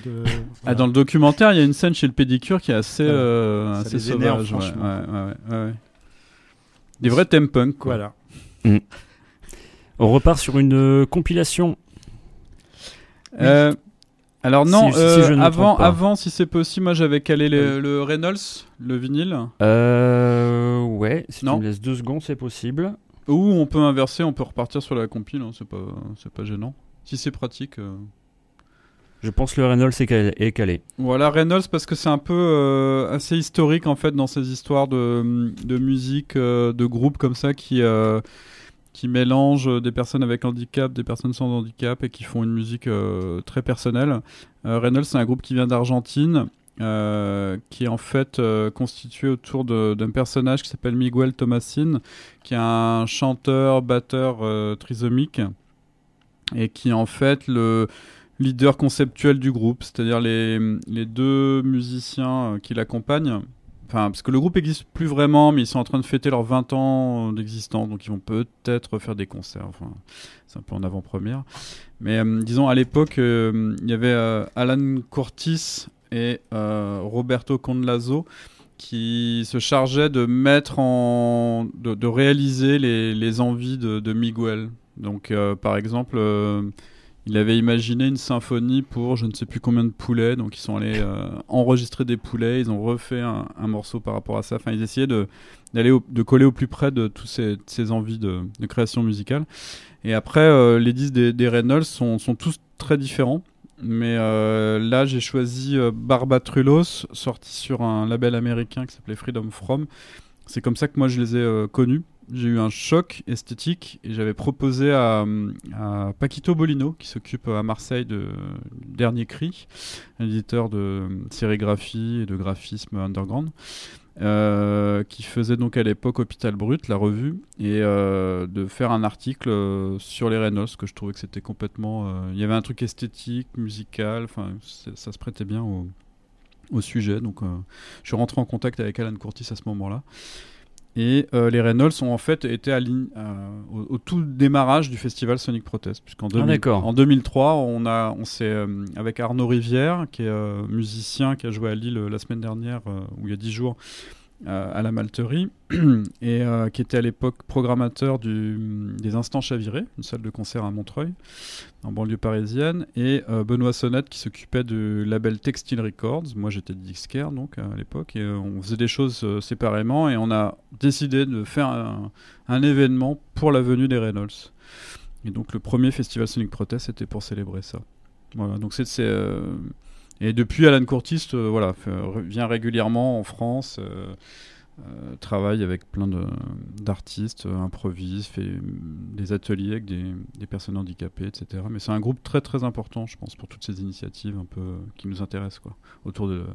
Ah, dans le documentaire, il y a une scène chez le pédicure qui est assez, assez énerve, sauvage. ouais, ouais. Des vrais thèmes punk. Quoi. Voilà. On repart sur une euh, compilation. Euh, alors non, Si- si euh, avant, avant, si c'est possible, moi j'avais calé le, le Reynolds, le vinyle, Euh, ouais, si Non. tu me laisses deux secondes, c'est possible. ou on peut inverser, on peut repartir sur la compile, hein, c'est pas, c'est pas gênant. Si c'est pratique. Je pense que le Reynolds est calé. Voilà Reynolds parce que c'est un peu euh, assez historique en fait dans ces histoires de, musique, euh, de groupes comme ça qui euh, qui mélangent des personnes avec handicap, des personnes sans handicap et qui font une musique très personnelle. Reynolds c'est un groupe qui vient d'Argentine. qui est en fait constitué autour d'un personnage qui s'appelle Miguel Tomasin, qui est un chanteur, batteur trisomique, et qui en fait le, leader conceptuel du groupe, c'est-à-dire les, les deux musiciens euh, qui l'accompagnent. Enfin, parce que le groupe n'existe plus vraiment, mais ils sont en train de fêter leurs 20 ans d'existence, donc ils vont peut-être faire des concerts. C'est un peu en avant-première. Mais euh, disons, à l'époque, euh, il y avait Alan Curtis et Roberto Conlazo qui se chargeaient de mettre en. de, réaliser les, les envies de, Miguel. Donc, par exemple. Il avait imaginé une symphonie pour je ne sais plus combien de poulets, donc ils sont allés euh, enregistrer des poulets, ils ont refait un, morceau par rapport à ça. Enfin, ils essayaient de d'aller de coller au plus près de toutes ces, envies de, création musicale. Et après, euh, les disques des, Reynolds sont, tous très différents. Mais euh, là, j'ai choisi Barbatrulos, sorti sur un label américain qui s'appelait Freedom From. C'est comme ça que moi je les ai connus. J'ai eu un choc esthétique et j'avais proposé à, à Paquito Bolino, qui s'occupe à Marseille de Dernier Cri, éditeur de sérigraphie et de graphisme underground, euh, qui faisait donc à l'époque Hôpital Brut, la revue, et euh, de faire un article euh, sur les Reynolds, que je trouvais que c'était complètement... Il y avait un truc esthétique, musical, enfin ça se prêtait bien au, sujet. Donc je suis rentré en contact avec Alan Curtis à ce moment-là. Et euh, les Reynolds ont en fait été align- euh, au, au tout démarrage du festival Sonic Protest, puisqu'en Ah, 2000 d'accord. en 2003, on a, on s'est euh, avec Arnaud Rivière, qui est euh, musicien, qui a joué à Lille la semaine dernière, euh, ou il y a 10 jours, à la Malterie, et euh, qui était à l'époque programmateur du, des Instants Chavirés, une salle de concert à Montreuil, en banlieue parisienne, et euh, Benoît Sonnette qui s'occupait du label Textile Records. Moi j'étais disquaire donc à l'époque, et euh, on faisait des choses euh, séparément, et on a décidé de faire un, événement pour la venue des Reynolds. Et donc le premier festival Sonic Protest c'était pour célébrer ça. Voilà, donc c'est euh, et depuis Alan Curtis euh, voilà re- vient régulièrement en France. euh, euh, travaille avec plein d'artistes, euh, improvise, fait euh, des ateliers avec des, personnes handicapées, etc. Mais c'est un groupe très très important, je pense, pour toutes ces initiatives un peu euh, qui nous intéressent, quoi, autour de,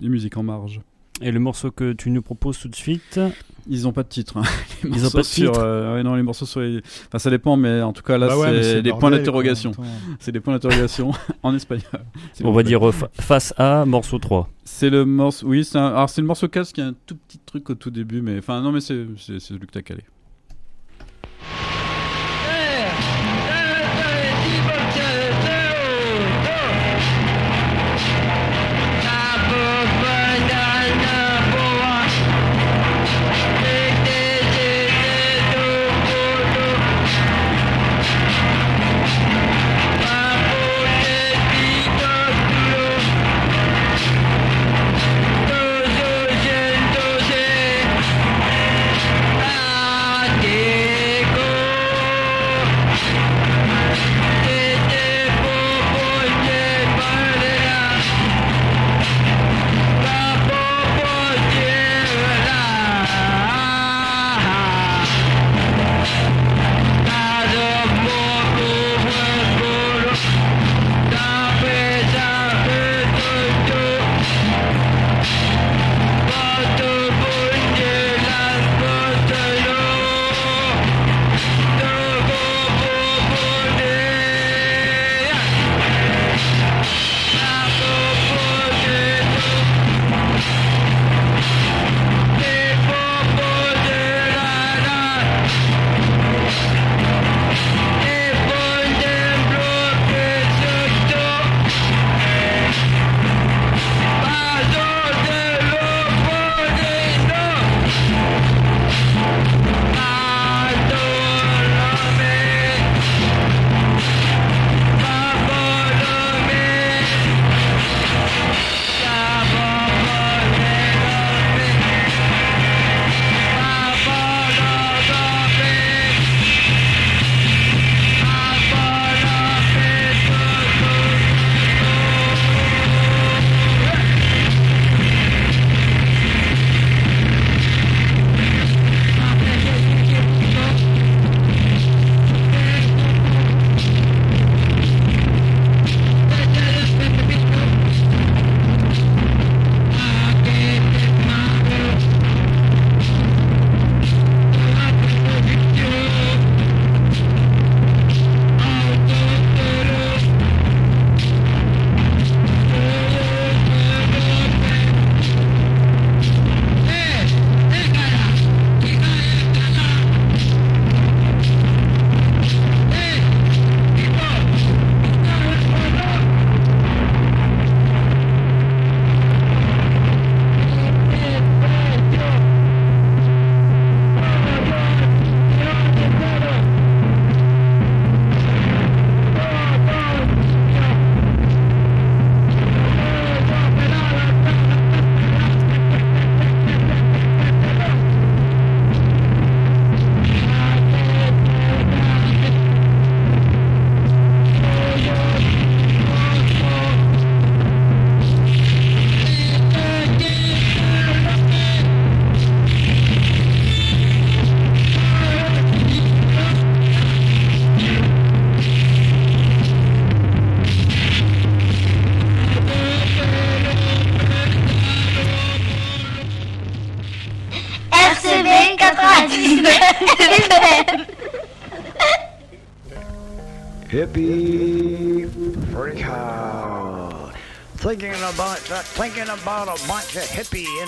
des musiques en marge. Et le morceau que tu nous proposes tout de suite Ils ont pas de titre. hein. Les Ils ont morceaux pas de sur, titre euh, ouais, non, les morceaux sur les... Enfin, ça dépend, mais en tout cas, là, Bah ouais, c'est des points d'interrogation. C'est des points d'interrogation en espagnol. On va plaît. dire euh, fa- face à morceau 3. C'est le morceau. Oui, c'est un... alors c'est le morceau 4 qui a un tout petit truc au tout début, mais enfin non, mais c'est celui que t'as calé.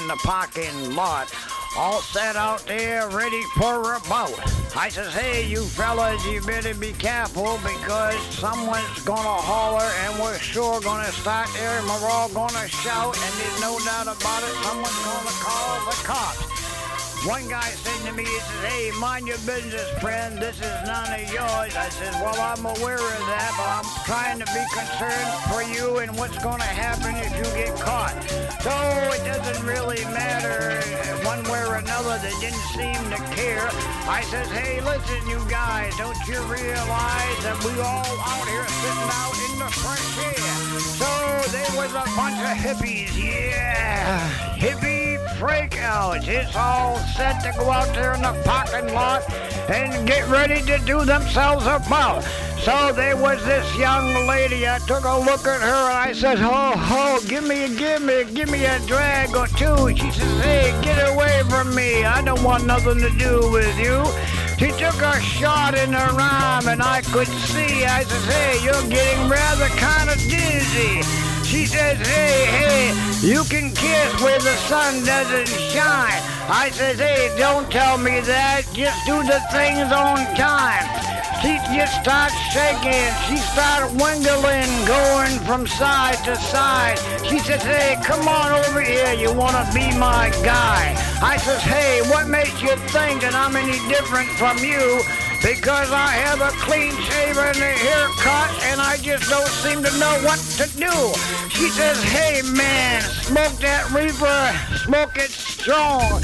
The parking lot. all set out there ready for a bout. I says, hey, you fellas, you better be careful because someone's gonna holler and we're sure gonna start there and we're all gonna shout and there's no doubt about it, someone's gonna call the cops. One guy said to me, he says, hey, mind your business, friend. This is none of yours. I said, well, I'm aware of that, but I'm trying to be concerned for you and what's going to happen if you get caught. So it doesn't really matter one way or another. They didn't seem to care. I says, hey, listen, you guys, don't you realize that we all out here sitting out in the fresh air? So there was a bunch of hippies, yeah, hippie breakouts. It's all set to go out there in the parking lot and get ready to do themselves a bout. So there was this young lady. I took a look at her and I said, "Ho ho, give me, give me, give me a drag or two. She says, "Hey, get away from me! I don't want nothing to do with you." She took a shot in her arm and I could see. I says, "Hey, you're getting rather kind of dizzy." She says, hey, hey, you can kiss where the sun doesn't shine. I says, hey, don't tell me that. Just do the things on time. She just starts shaking. She starts wiggling, going from side to side. She says, hey, come on over here. You want to be my guy. I says, hey, what makes you think that I'm any different from you? Because I have a clean shaven haircut and I just don't seem to know what to do. She says, hey man, smoke that reefer, smoke it strong.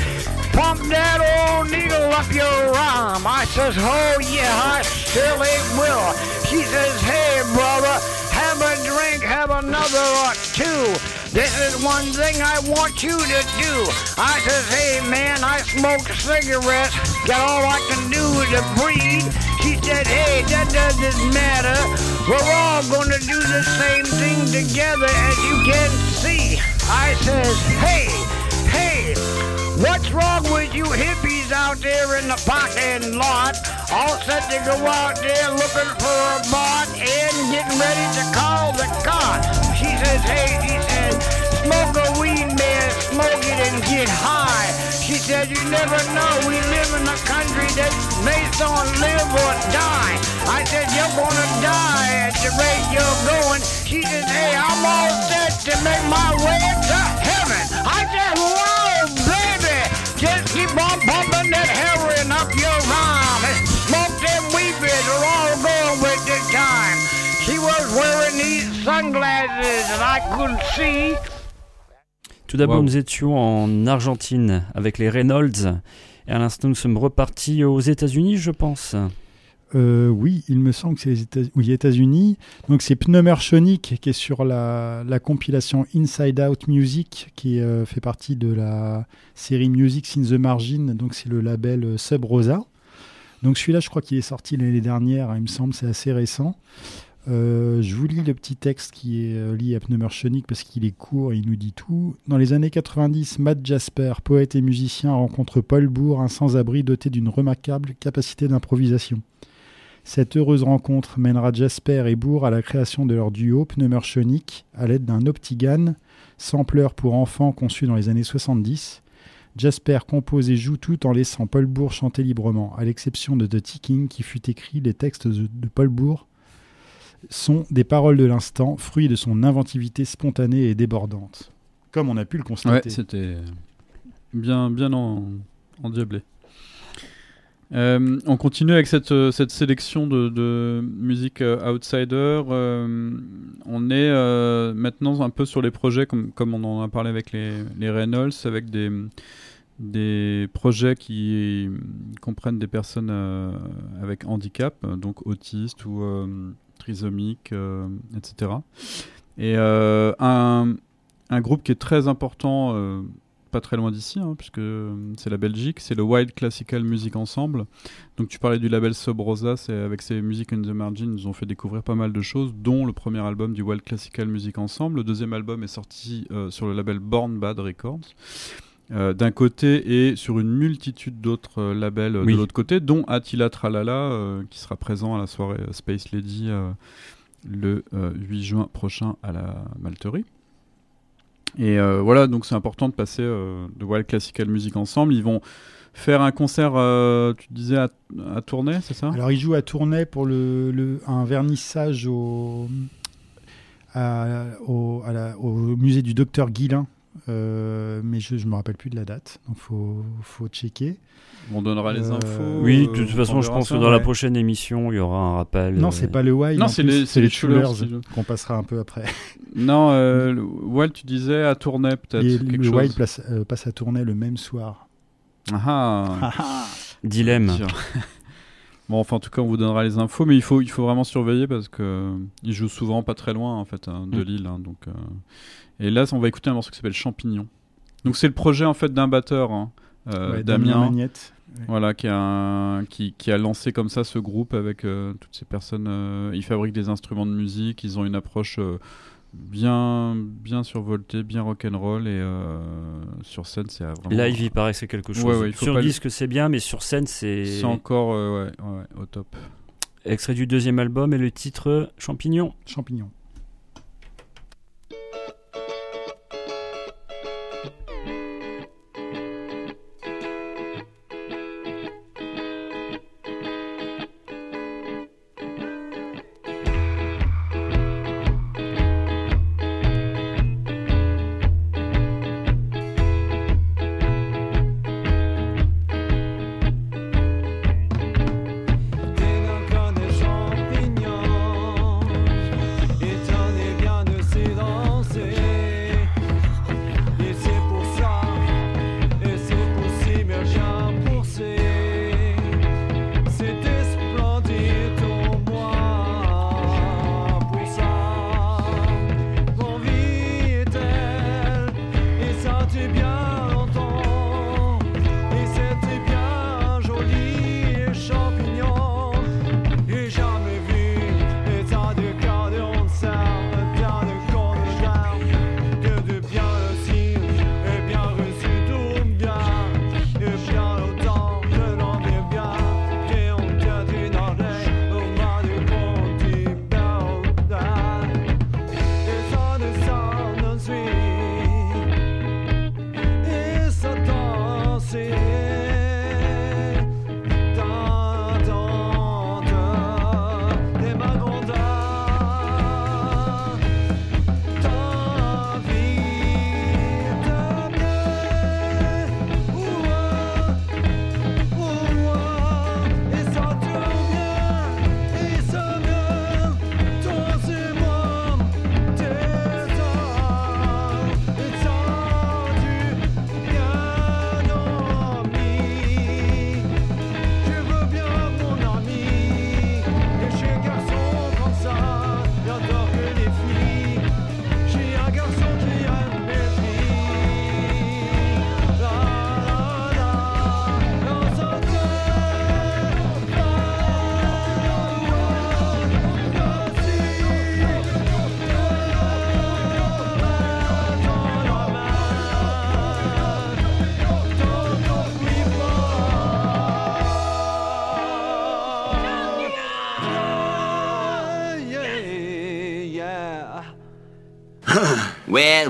Pump that old needle up your arm. I says, oh yeah, I surely will. She says, hey brother, have a drink, have another or two. This is one thing I want you to do. I says, hey man, I smoke cigarettes. Got all I can do is breathe. She said, hey, that doesn't matter. We're all gonna do the same thing together as you can see. I says, hey, hey, what's wrong with you hippies out there in the parking lot? All set to go out there looking for a bot and getting ready to call the cops. She says, hey, she said, smoke a weed, man, smoke it and get high. She said, you never know, we live in a country that's based on live or die. I said, you're gonna die at the rate you're going. She said, hey, I'm all set to make my way to heaven. I said, wow, baby, just keep on pumping that heroin up your and Smoke them weebies, we're all going with the time. She was wearing these sunglasses and I couldn't see. Tout d'abord, Wow. nous étions en Argentine avec les Reynolds. Et à l'instant, nous sommes repartis aux États-Unis, je pense. Euh, oui, il me semble que c'est les États- oui, États-Unis. Donc c'est Pneumerchonic qui est sur la, la compilation Inside Out Music qui euh, fait partie de la série Music in the Margin. Donc c'est le label euh, Sub Rosa. Donc celui-là, je crois qu'il est sorti l'année dernière. Il me semble c'est assez récent. Euh, je vous lis le petit texte qui est euh, lié à Pneumerchonic parce qu'il est court et il nous dit tout. Dans les années 90, Matt Jasper, poète et musicien, rencontre Paul Bourg, un sans-abri doté d'une remarquable capacité d'improvisation. Cette heureuse rencontre mènera Jasper et Bourg à la création de leur duo Pneumerchonic à l'aide d'un Optigan, sampler pour enfants conçu dans les années 70. Jasper compose et joue tout en laissant Paul Bourg chanter librement, à l'exception de The Ticking qui fut écrit les textes de Paul Bourg sont des paroles de l'instant, fruit de son inventivité spontanée et débordante. Comme on a pu le Ouais, constater. c'était bien, bien en, endiablé. Euh, on continue avec cette, euh, cette sélection de, de musique euh, outsider. On est maintenant un peu sur les projets, comme, comme on en a parlé avec les, les Reynolds, avec des, des projets qui comprennent des personnes avec handicap, donc autistes ou trisomiques, euh, etc. Et euh, un, un groupe qui est très important, euh, pas très loin d'ici, hein, puisque euh, c'est la Belgique, c'est le Wild Classical Music Ensemble. Donc tu parlais du label Sobrosa, c'est avec ses Music in the Margin, ils nous ont fait découvrir pas mal de choses, dont le premier album du Wild Classical Music Ensemble. Le deuxième album est sorti euh, sur le label Born Bad Records. Euh, d'un côté et sur une multitude d'autres euh, labels euh, Oui. de l'autre côté, dont Attila Tralala, euh, qui sera présent à la soirée Space Lady euh, le euh, 8 juin prochain à la Malterie. Et euh, voilà, donc c'est important de passer euh, de Wild Classical Music ensemble. Ils vont faire un concert, euh, tu disais, à, à Tournai, c'est ça? Alors, ils jouent à Tournai pour le, le- un vernissage au, à- au, à la- au musée du docteur Guillain. Euh, mais je ne me rappelle plus de la date, donc faut faut checker. On donnera les Euh, infos. Oui, euh, de toute on façon, je pense ça, que dans la ouais. prochaine émission, il y aura un rappel. Non, euh, c'est pas le Wild. Non, c'est les- les je- qu'on passera un peu après. Non, euh, le- Wild, tu disais à Tournai peut-être. Le chose. Wild place, euh, passe à Tournai le même soir. Ah. Dilemme. Tiens. Bon, enfin, en tout cas, on vous donnera les infos, mais il faut, il faut vraiment surveiller parce que euh, ils jouent souvent pas très loin en fait hein, de Mm. Lille. hein, donc, euh, et là, on va écouter un morceau qui s'appelle Champignon. Donc, c'est le projet en fait d'un batteur, hein, euh, Ouais, Damien Damien, Magnette. Ouais. voilà, qui a, un- qui, qui a lancé comme ça ce groupe avec euh, toutes ces personnes. euh, ils fabriquent des instruments de musique, ils ont une approche euh, bien, bien survoltée, bien rock'n'roll et euh, sur scène, c'est vraiment. Live, il paraît que c'est quelque chose. Ouais, sur disque, c'est bien, mais sur scène, c'est. C'est encore euh, ouais, ouais, au top. Extrait du deuxième album et le titre Champignon. Champignon.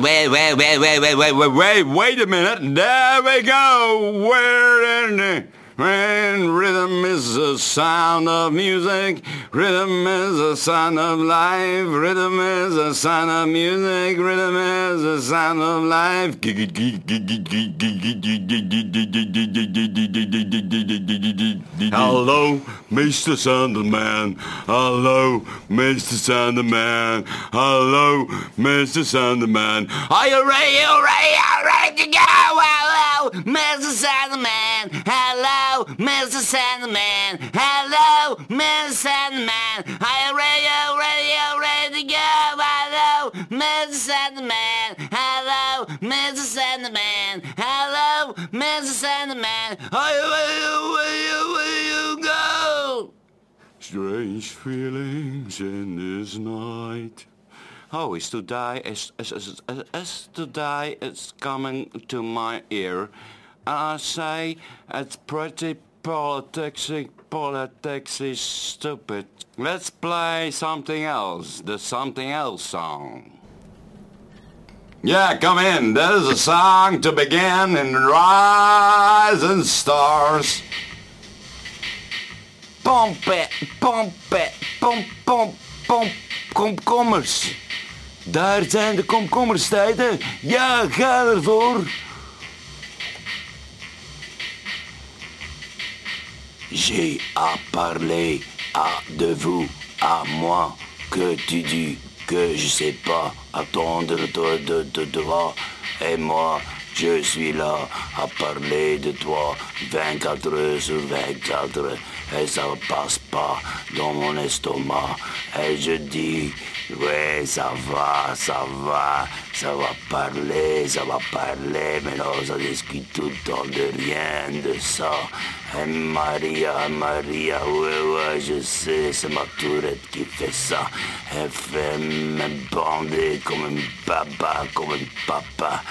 Wait, wait, wait, wait, wait, wait, wait, wait, wait, wait a minute. There we go. Where in the when rhythm is the sound of music, rhythm is the sound of life, rhythm is the sound of music, rhythm is the sound of life. Hello, Mr. Sandman. Hello, Mr. Sandman. Hello, Mr. Sandman. Are you ready? You ready? You ready to go? Hello, Mr. Sandman. Hello, Mr. Sandman. Hello, Mr. Sandman. Are you ready? You ready? You ready to go? Hello, Mr. Sandman. Hello, Mr. Sandman. Hello, Mr. Sandman. Are you? Where you, where you go? Strange feelings in this night. Oh, it's to die, as, as, as, as, as to die, it's coming to my ear. I say, it's pretty politics, politics is stupid. Let's play something else, the something else song. Yeah, come in. There's a song to begin in rising stars. Pompen, pompen, pomp, pomp, pomp, komkommers. Daar zijn de komkommerstijden. Ja, ga ervoor. J'ai à parler à de vous, à moi, que tu dis que je sais pas attendre de, de, de toi. Et moi, je suis là à parler de toi 24 heures sur 24 et ça passe pas dans mon estomac. Et je dis, ouais, ça va, ça va, ça va parler, ça va parler, mais non, ça discute tout le temps de rien de ça. Maria, Maria, ouais, ouais, je sais, c'est ma tourette qui fait ça. Elle fait me bander comme un papa, comme un papa.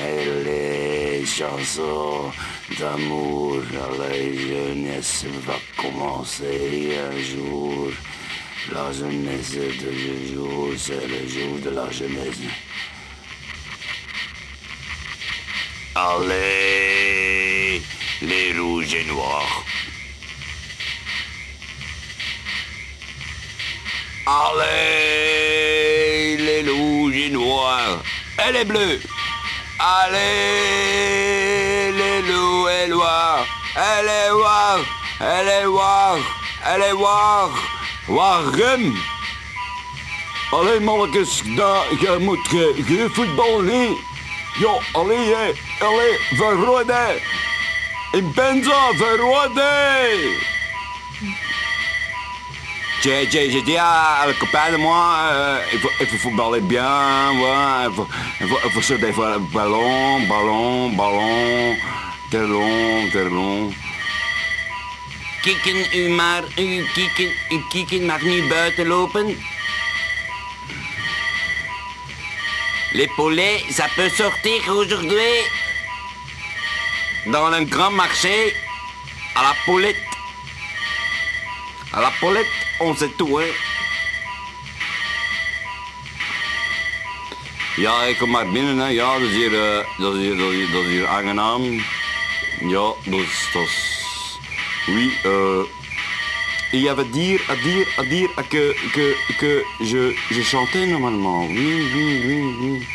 Et les chansons d'amour la jeunesse va commencer un jour. La jeunesse de ce jour, c'est le jour de la jeunesse. Allez, les rouges et noirs. Allez, les rouges et noirs. Et les bleus. Allez, les loups et noirs. Elle est war, elle est war, elle est war. Waarom? Allee mannetjes, daar, je moet ge, ge voetbal niet. Ja, allee, allee, verrode. Zo verrode. J'ai, j'ai, j'ai dit à le copain de moi, euh, il, faut, il bien, il faut, il ballon, ballon, ballon, terlon, terlon. Kikken u maar, u kikken, u kikken mag niet buiten lopen. Les poulets, ça peut sortir aujourd'hui dans un grand marché à la poulette. À la poulette, on sait tout, hè. Ja, ik kom maar binnen, hè. Ja, dat is hier, eh, dat is hier, dat is hier, dat is hier aangenaam. Ja, dat is, dat is... Oui, euh... Il y avait dire, à dire, à dire à que, que, que je, je chantais normalement. Oui, oui, oui, oui.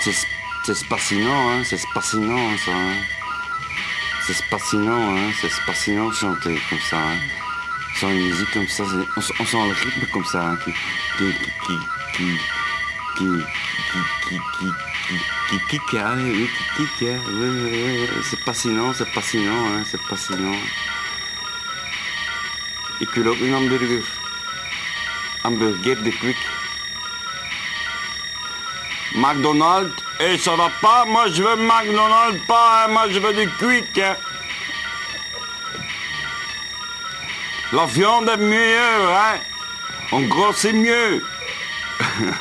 C'est, c'est fascinant, hein. C'est fascinant, ça, hein. C'est fascinant, hein. C'est fascinant de chanter comme ça, hein. Sans une musique comme ça, on, sent- le rythme comme ça, hein, qui, qui, qui, qui, qui, qui, qui, qui, qui, qui, ah, oui, qui, qui, qui, ah, c'est fascinant, c'est fascinant, hein, c'est fascinant. Ik wil ook een hamburger. Hamburger de quick. McDonald's, et ça va pas, moi je veux McDonald's pas, hein, moi je veux du quick. hein. La viande est mieux, hein. En gros, c'est mieux.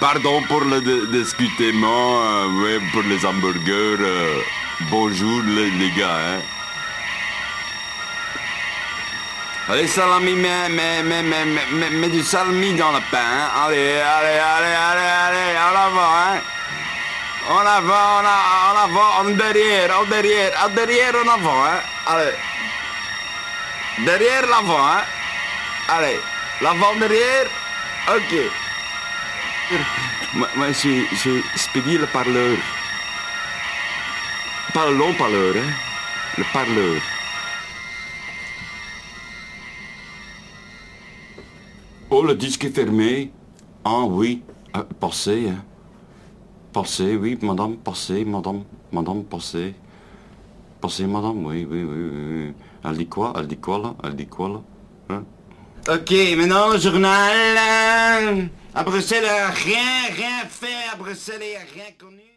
Pardon pour le discutement, euh, ouais, pour les hamburgers. euh, bonjour les, les gars. Hein. Allez, salami, mets, mets, mets, mets, mets, du salami dans le pain. hein. Allez, allez, allez, allez, allez, en avant. Hein. En avant, en, avant, en derrière, en derrière, en derrière, en avant. Hein. Allez. Derrière, l'avant. Hein. Allez, l'avant, derrière. Ok. Moi, moi, je suis Speedy le parleur. Pas le long parleur, hein. Le parleur. Oh, le disque est fermé. Ah oui, Euh, passez. Hein. Passez, oui, madame, passez, madame, madame, passez. Passez, madame, oui, oui, oui, oui. Elle dit quoi Elle dit quoi là Elle dit quoi là Hein? Ok, maintenant le journal. À Bruxelles, rien, rien fait. À Bruxelles, rien connu.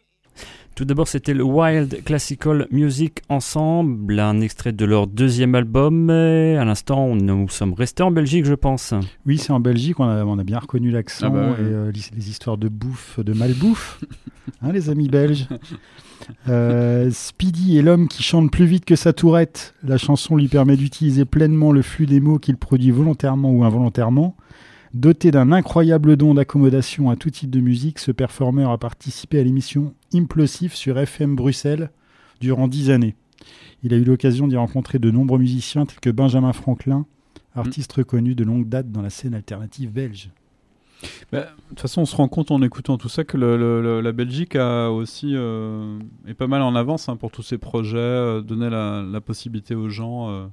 Tout d'abord, c'était le Wild Classical Music Ensemble, un extrait de leur deuxième album. Et à l'instant, nous sommes restés en Belgique, je pense. Oui, c'est en Belgique, on a, on a bien reconnu l'accent Ah bah ouais. et euh, les, les histoires de bouffe, de malbouffe, hein, les amis belges. Euh, Speedy est l'homme qui chante plus vite que sa tourette. La chanson lui permet d'utiliser pleinement le flux des mots qu'il produit volontairement ou involontairement. Doté d'un incroyable don d'accommodation à tout type de musique, ce performeur a participé à l'émission Implosif sur FM Bruxelles durant dix années. Il a eu l'occasion d'y rencontrer de nombreux musiciens tels que Benjamin Franklin, artiste reconnu de longue date dans la scène alternative belge. Bah, De toute façon, on se rend compte en écoutant tout ça que la Belgique a aussi euh, est pas mal en avance hein, pour tous ces projets, euh, donner la, la possibilité aux gens euh,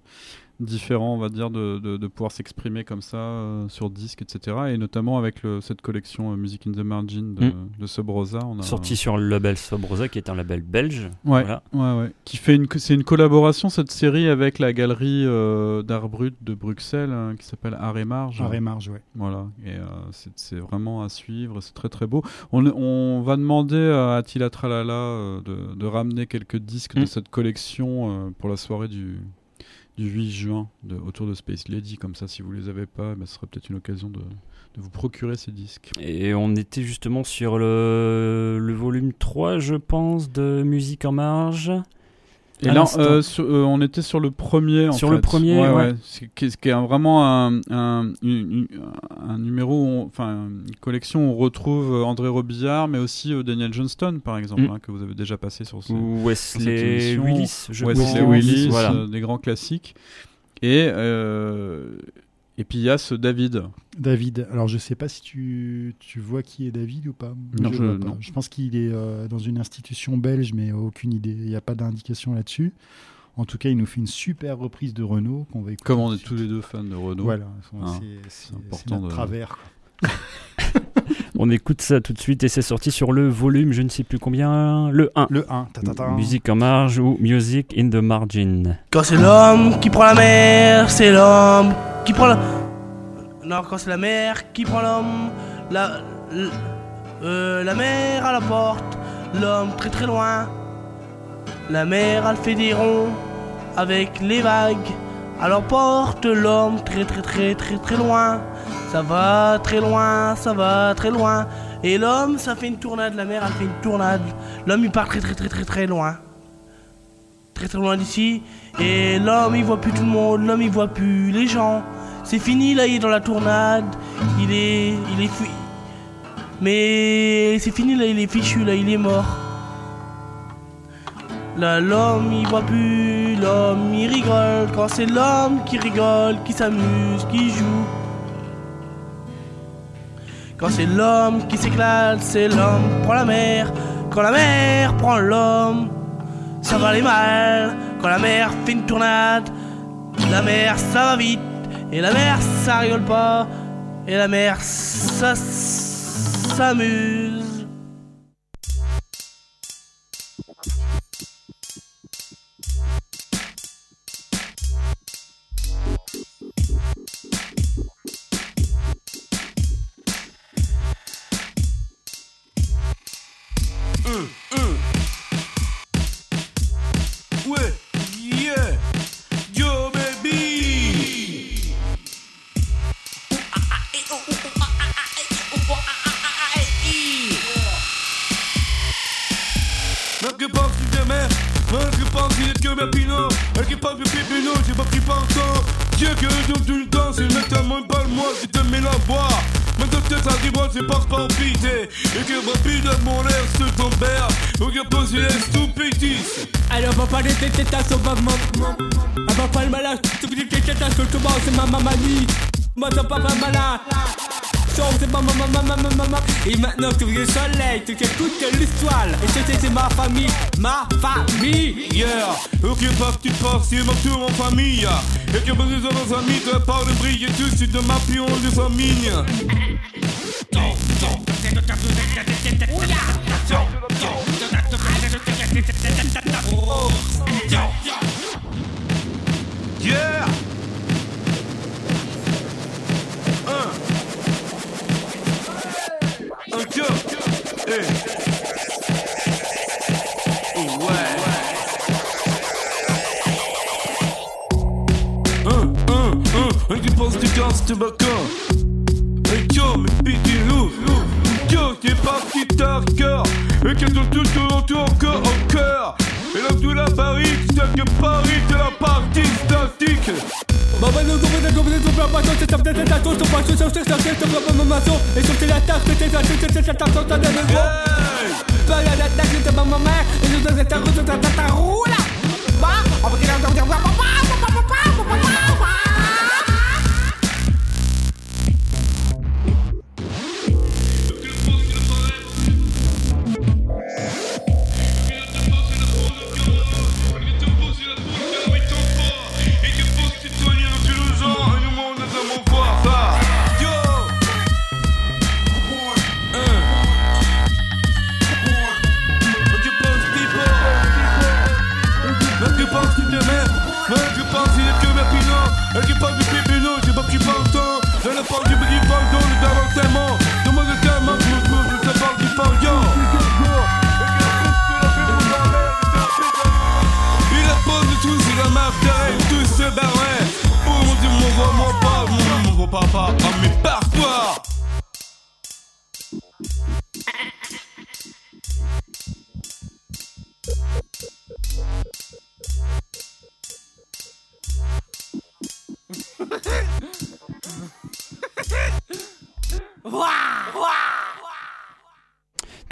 différents, on va dire, de, de- de pouvoir s'exprimer comme ça euh, sur disque, etc. Et notamment avec le- cette collection euh, Music in the Margin de, Mm. de Sub Rosa, on a Sorti sur le label Sobrosa, qui est un label belge. Ouais, Voilà. ouais, ouais. Qui fait une, c'est une collaboration cette série avec la galerie euh, d'art brut de Bruxelles hein, qui s'appelle Art et Marge. Art et Marge, ouais. Voilà, et euh, c'est, c'est vraiment à suivre, c'est très très beau. On, on va demander à Attila Tralala de, de ramener quelques disques de Mm. cette collection euh, pour la soirée du, du 8 juin autour de Space Lady. Comme ça, si vous les avez pas, ben, ce serait peut-être une occasion de, de vous procurer ces disques. Et on était justement sur le, le volume 3, je pense, de Musique en marge. Et là, euh, sur- euh, on était sur le premier. En Sur le premier, ouais. C'est qui, qui est un- vraiment un, un, une- un numéro, enfin une collection où on retrouve euh, André Robillard, mais aussi euh, Daniel Johnston, par exemple, Mm. hein, que vous avez déjà passé sur ce, Ou Wesley. Willis, je Wesley. Willis, Voilà. euh, des grands classiques. Et euh, et puis il y a ce David. David, alors je sais pas si tu, tu vois qui est David ou pas. Non, je, je- vois pas. non. Je pense qu'il est euh, dans une institution belge, mais aucune idée. Il n'y a pas d'indication là-dessus. En tout cas, il nous fait une super reprise de Renault qu'on va écouter. Comme on est tous les deux fans de Renault. Voilà, Hein, c'est- c'est important notre de- travers. On écoute ça tout de suite et c'est sorti sur le volume, je ne sais plus combien, le 1. Le 1, ta, ta, ta. Musique en marge ou Music in the Margin. Quand c'est l'homme qui prend la mer, c'est l'homme qui prend la. Non, quand c'est la mer qui prend l'homme, la. l- euh, la mer à la porte, l'homme très très loin. La mer, elle fait des ronds avec les vagues. Alors porte l'homme très très très très très loin. Ça va très loin, ça va très loin. Et l'homme, ça fait une tournade, la mer, elle fait une tournade. L'homme, il part très très très très très loin très très loin d'ici. Et l'homme il voit plus tout le monde, l'homme il voit plus les gens. C'est fini là, il est dans la tournade. Il est. Il est fui. Mais c'est fini là, il est fichu là, il est mort. Là l'homme il voit plus, l'homme il rigole. Quand c'est l'homme qui rigole, qui s'amuse, qui joue. Quand c'est l'homme qui s'éclate, c'est l'homme prend la mer. Quand la mer prend l'homme, ça va aller mal. Quand la mer fait une tournade, la mer ça va vite. Et la mer ça rigole pas. Et la mer ça s'amuse. 29 le soleil, tu écoutes l'histoire. Et c'était ma famille, ma famille. Yeah. Ok, pop, tu pars, c'est ma tour en famille. Et que mes nos amis, que par le brille, tu suis de ma pion de famille. Mon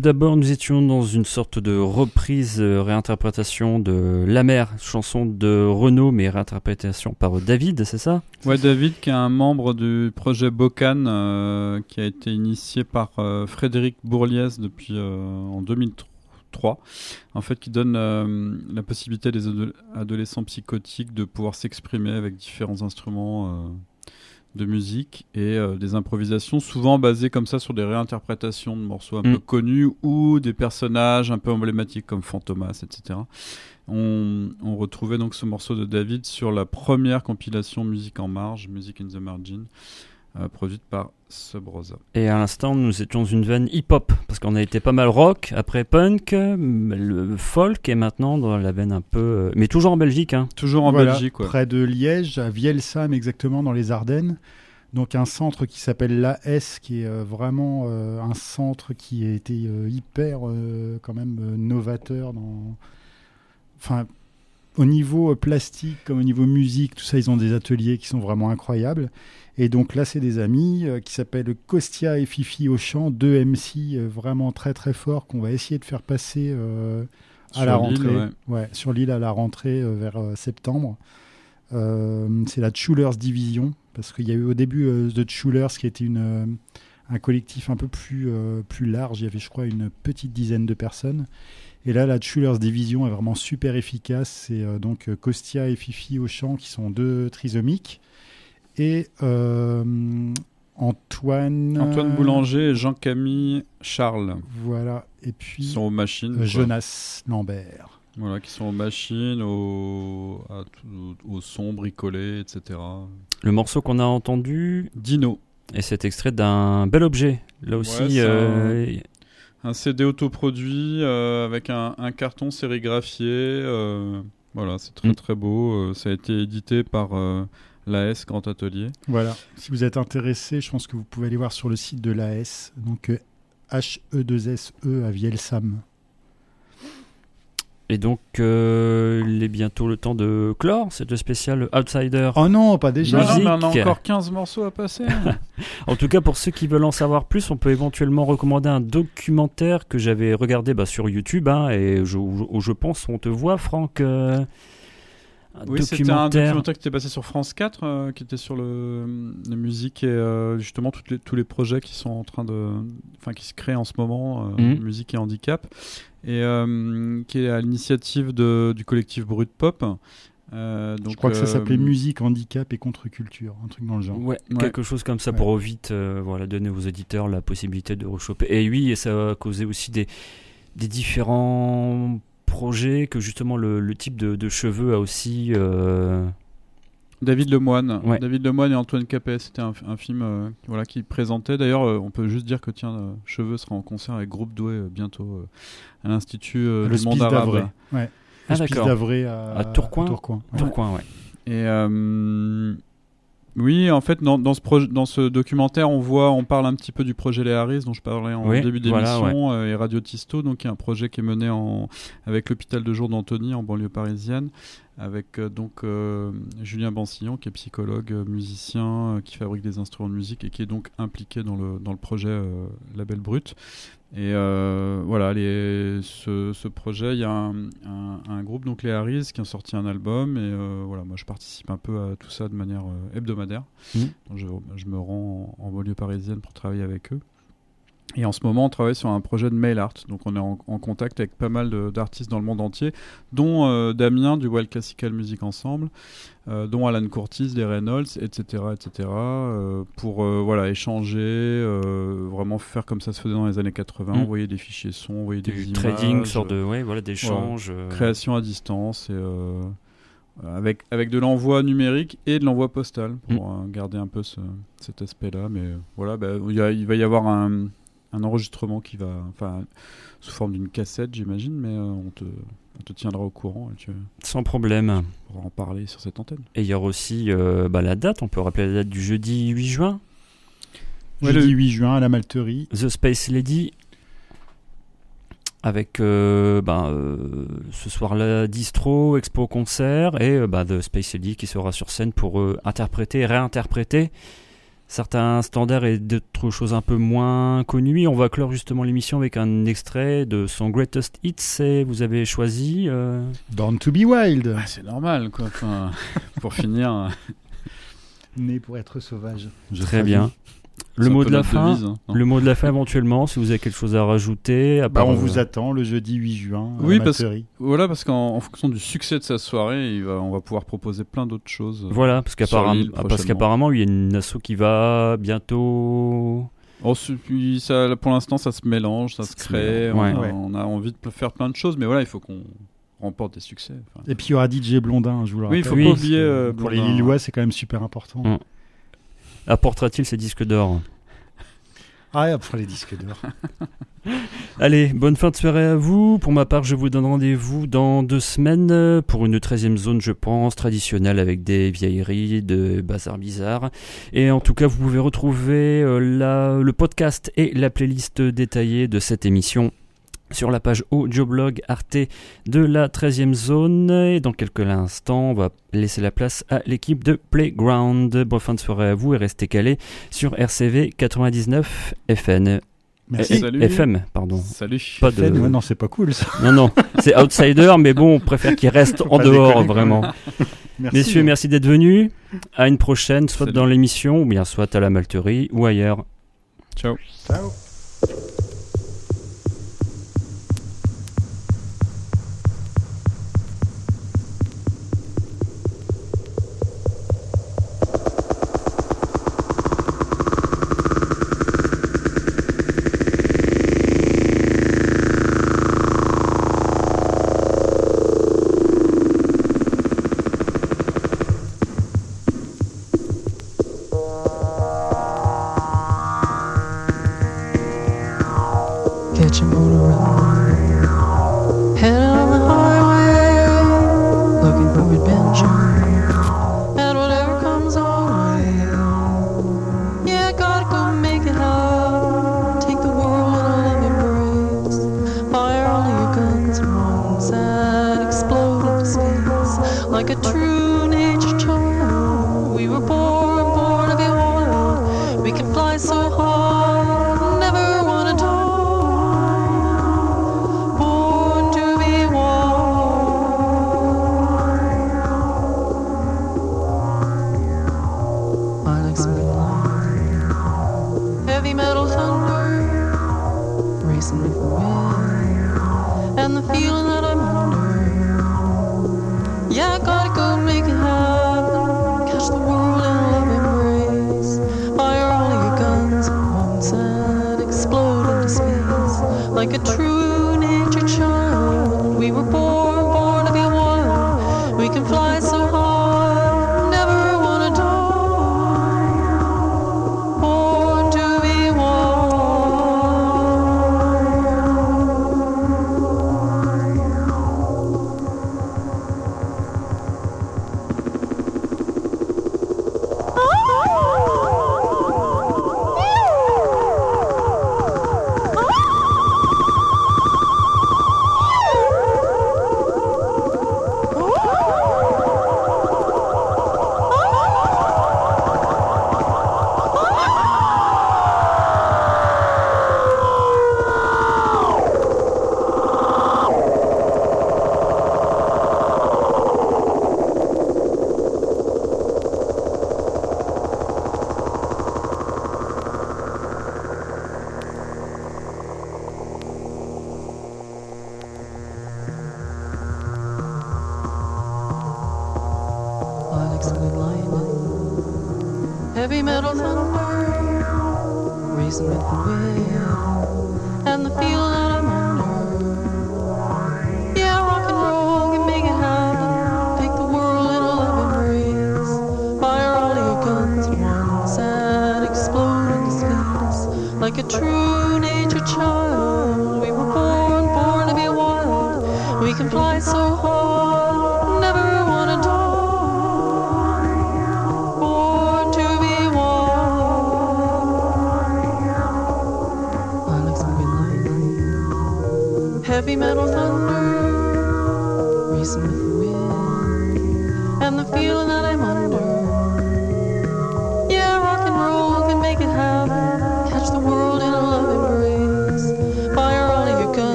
D'abord, nous étions dans une sorte de reprise, euh, réinterprétation de La Mer, chanson de Renaud, mais réinterprétation par David, c'est ça? Ouais, David, qui est un membre du projet Bocan, euh, qui a été initié par euh, Frédéric Bourliès depuis en 2003. En fait, qui donne la possibilité à des ado- adolescents psychotiques de pouvoir s'exprimer avec différents instruments de musique et euh, des improvisations, souvent basées comme ça sur des réinterprétations de morceaux un Mm. peu connus ou des personnages un peu emblématiques comme Fantomas, etc. On, on retrouvait donc ce morceau de David sur la première compilation Musique en marge, Music in the Margin, euh, produite par Rosa. Et à l'instant, nous étions dans une veine hip-hop, parce qu'on a été pas mal rock, après punk, le folk, et maintenant dans la veine un peu... euh, Mais toujours en Belgique, hein. Toujours en Voilà, Belgique, ouais. Près de Liège, à Vielsam exactement, dans les Ardennes. Donc un centre qui s'appelle l'AS, qui est euh, vraiment euh, un centre qui a été euh, hyper euh, quand même euh, novateur dans... Enfin, au niveau plastique comme au niveau musique, tout ça, ils ont des ateliers qui sont vraiment incroyables. Et donc là, c'est des amis euh, qui s'appellent Costia et Fifi au chant, deux MC euh, vraiment très très forts qu'on va essayer de faire passer euh, à Sur la rentrée. ouais. Ouais, sur l'île à la rentrée vers septembre. C'est la Chulers Division, parce qu'il y a eu au début The Chulers qui était une, un collectif un peu plus, plus large. Il y avait, je crois, une petite dizaine de personnes. Et là, la Chulers Division est vraiment super efficace. C'est euh, donc Costia et Fifi au chant qui sont deux trisomiques. Et euh, Antoine. Antoine Boulanger et Jean-Camille Charles. Voilà. Et puis. Qui sont aux machines. euh. Jonas Lambert. Voilà, qui sont aux machines, au, au son bricolé, etc. Le morceau qu'on a entendu... Dino. Et c'est extrait d'un bel objet. Là aussi... euh, un, un CD autoproduit euh, avec un, un carton sérigraphié. euh, voilà, c'est très Mm. très beau. euh, ça a été édité par euh, l'AS Grand Atelier. Voilà. Si vous êtes intéressé, je pense que vous pouvez aller voir sur le site de l'AS, donc euh, H-E-2-S-E E à Vielsam. Et donc, euh, il est bientôt le temps de clore cette spéciale Outsider. Oh non, pas déjà. Non, non, mais on a Musique. encore 15 morceaux à passer. En tout cas, pour ceux qui veulent en savoir plus, on peut éventuellement recommander un documentaire que j'avais regardé bah, sur YouTube. hein, et je, où je pense, on te voit, Franck. euh, un Oui, c'était un documentaire qui était passé sur France 4, euh, qui était sur le, la musique et euh, justement toutes les- tous les projets qui sont en train de, enfin qui se créent en ce moment, euh, Mhm. musique et handicap, et euh, qui est à l'initiative du collectif Brut Pop. Euh, donc, je crois que ça euh, s'appelait Musique, Handicap et Contre-Culture, un truc dans le genre. Ouais, quelque chose comme ça Ouais. pour vite euh, voilà, donner aux auditeurs la possibilité de rechoper. Et oui, et ça a causé aussi des, des différents projets que justement le, le type de, de cheveux a aussi. euh, David Lemoine. Ouais. David Lemoine et Antoine Capet, c'était un, un film euh, voilà, qui présentait. D'ailleurs, euh, on peut juste dire que tiens, euh, Cheveux sera en concert avec Groupe Doué euh, bientôt euh, à l'Institut euh, Le du Monde Arabe. d'Avray. Ouais. Ah, d'Avray à, À Tourcoing à Tourcoing. Ouais. Tourcoing, ouais. Et euh, Oui, en fait, dans, dans ce projet, dans ce documentaire, on voit, on parle un petit peu du projet Les Harris dont je parlais en Oui, début d'émission voilà, euh, et Radio Tisto, donc qui est un projet qui est mené en, avec l'hôpital de jour d'Antony en banlieue parisienne, avec euh, donc euh, Julien Bansillon qui est psychologue, musicien, qui fabrique des instruments de musique et qui est donc impliqué dans le dans le projet euh, Label Brut. Et euh, voilà, les, ce, ce projet, il y a un, un- un groupe, donc les Harris, qui a sorti un album. Et euh, voilà, moi je participe un peu à tout ça de manière euh, hebdomadaire. Mhm. Donc, je, je me rends en, en banlieue parisienne pour travailler avec eux. Et en ce moment, on travaille sur un projet de mail art. Donc, on est en, en contact avec pas mal d'artistes dans le monde entier, dont euh, Damien du Wild Classical Music Ensemble, euh, dont Alan Curtis des Reynolds, etc., etc. euh, pour voilà échanger, vraiment faire comme ça se faisait dans les années 80, Mm. envoyer des fichiers son, envoyer Du des images, trading, sorte de- ouais, voilà, d'échange, euh. création à distance et avec avec de l'envoi numérique et de l'envoi postal pour euh, garder un peu ce- cet aspect-là. Mais voilà, bah, il y a- il va y avoir un, un enregistrement qui va, enfin, sous forme d'une cassette, j'imagine, mais euh, on te on te tiendra au courant et tu Sans problème. pourras en parler sur cette antenne. Et il y aura aussi euh, bah, la date, on peut rappeler la date du jeudi 8 juin. Ouais, Jeudi 8 juin à la Malterie. The Space Lady. Avec euh, bah, euh, ce soir-là Distro, Expo Concert et euh, bah, The Space Lady qui sera sur scène pour euh, interpréter, réinterpréter certains standards et d'autres choses un peu moins connues. On va clore justement l'émission avec un extrait de son Greatest Hits et vous avez choisi... euh, Born to be Wild. c'est normal, quoi. Enfin, pour finir. Né pour être sauvage. Je Très traduis. bien. Le mot de la fin, devise, hein, le mot de la fin éventuellement, si vous avez quelque chose à rajouter. à Bah, on euh, vous attend le jeudi 8 juin à Oui, la parce, voilà, parce qu'en en fonction du succès de sa soirée, il va, on va pouvoir proposer plein d'autres choses. euh, Voilà, parce qu'apparemment, il y a une asso qui va bientôt. Oh, ce- puis ça, pour l'instant, ça se mélange, ça se crée. On, a, Ouais. on a envie de faire plein de choses, mais voilà, il faut qu'on remporte des succès. Enfin, Et puis il y aura DJ Blondin, je vous le Oui, il rappelle. faut pas oublier, euh, Pour les. Lillois, c'est quand même super important. Mm. Apportera-t-il ses disques d'or Ah, après les disques d'or. Allez, bonne fin de soirée à vous. Pour ma part, je vous donne rendez-vous dans deux semaines pour une 13e zone, je pense, traditionnelle avec des vieilleries, de bazar bizarres. Et en tout cas, vous pouvez retrouver euh, la- le podcast et la playlist détaillée de cette émission sur la page audioblog Arte de la 13e zone. Et dans quelques instants, on va laisser la place à l'équipe de Playground. Bonne fin de soirée à vous et restez calés sur RCV 99 FN. Merci. Salut. FM, pardon. Salut. Pas de... Ouais, non, c'est pas cool, ça. Non, non, c'est outsider, mais bon, on préfère qu'il reste en dehors, vraiment. Merci. Messieurs, merci d'être venus. À une prochaine, soit Salut. dans l'émission, ou bien soit à la Malterie, ou ailleurs. Ciao. Ciao.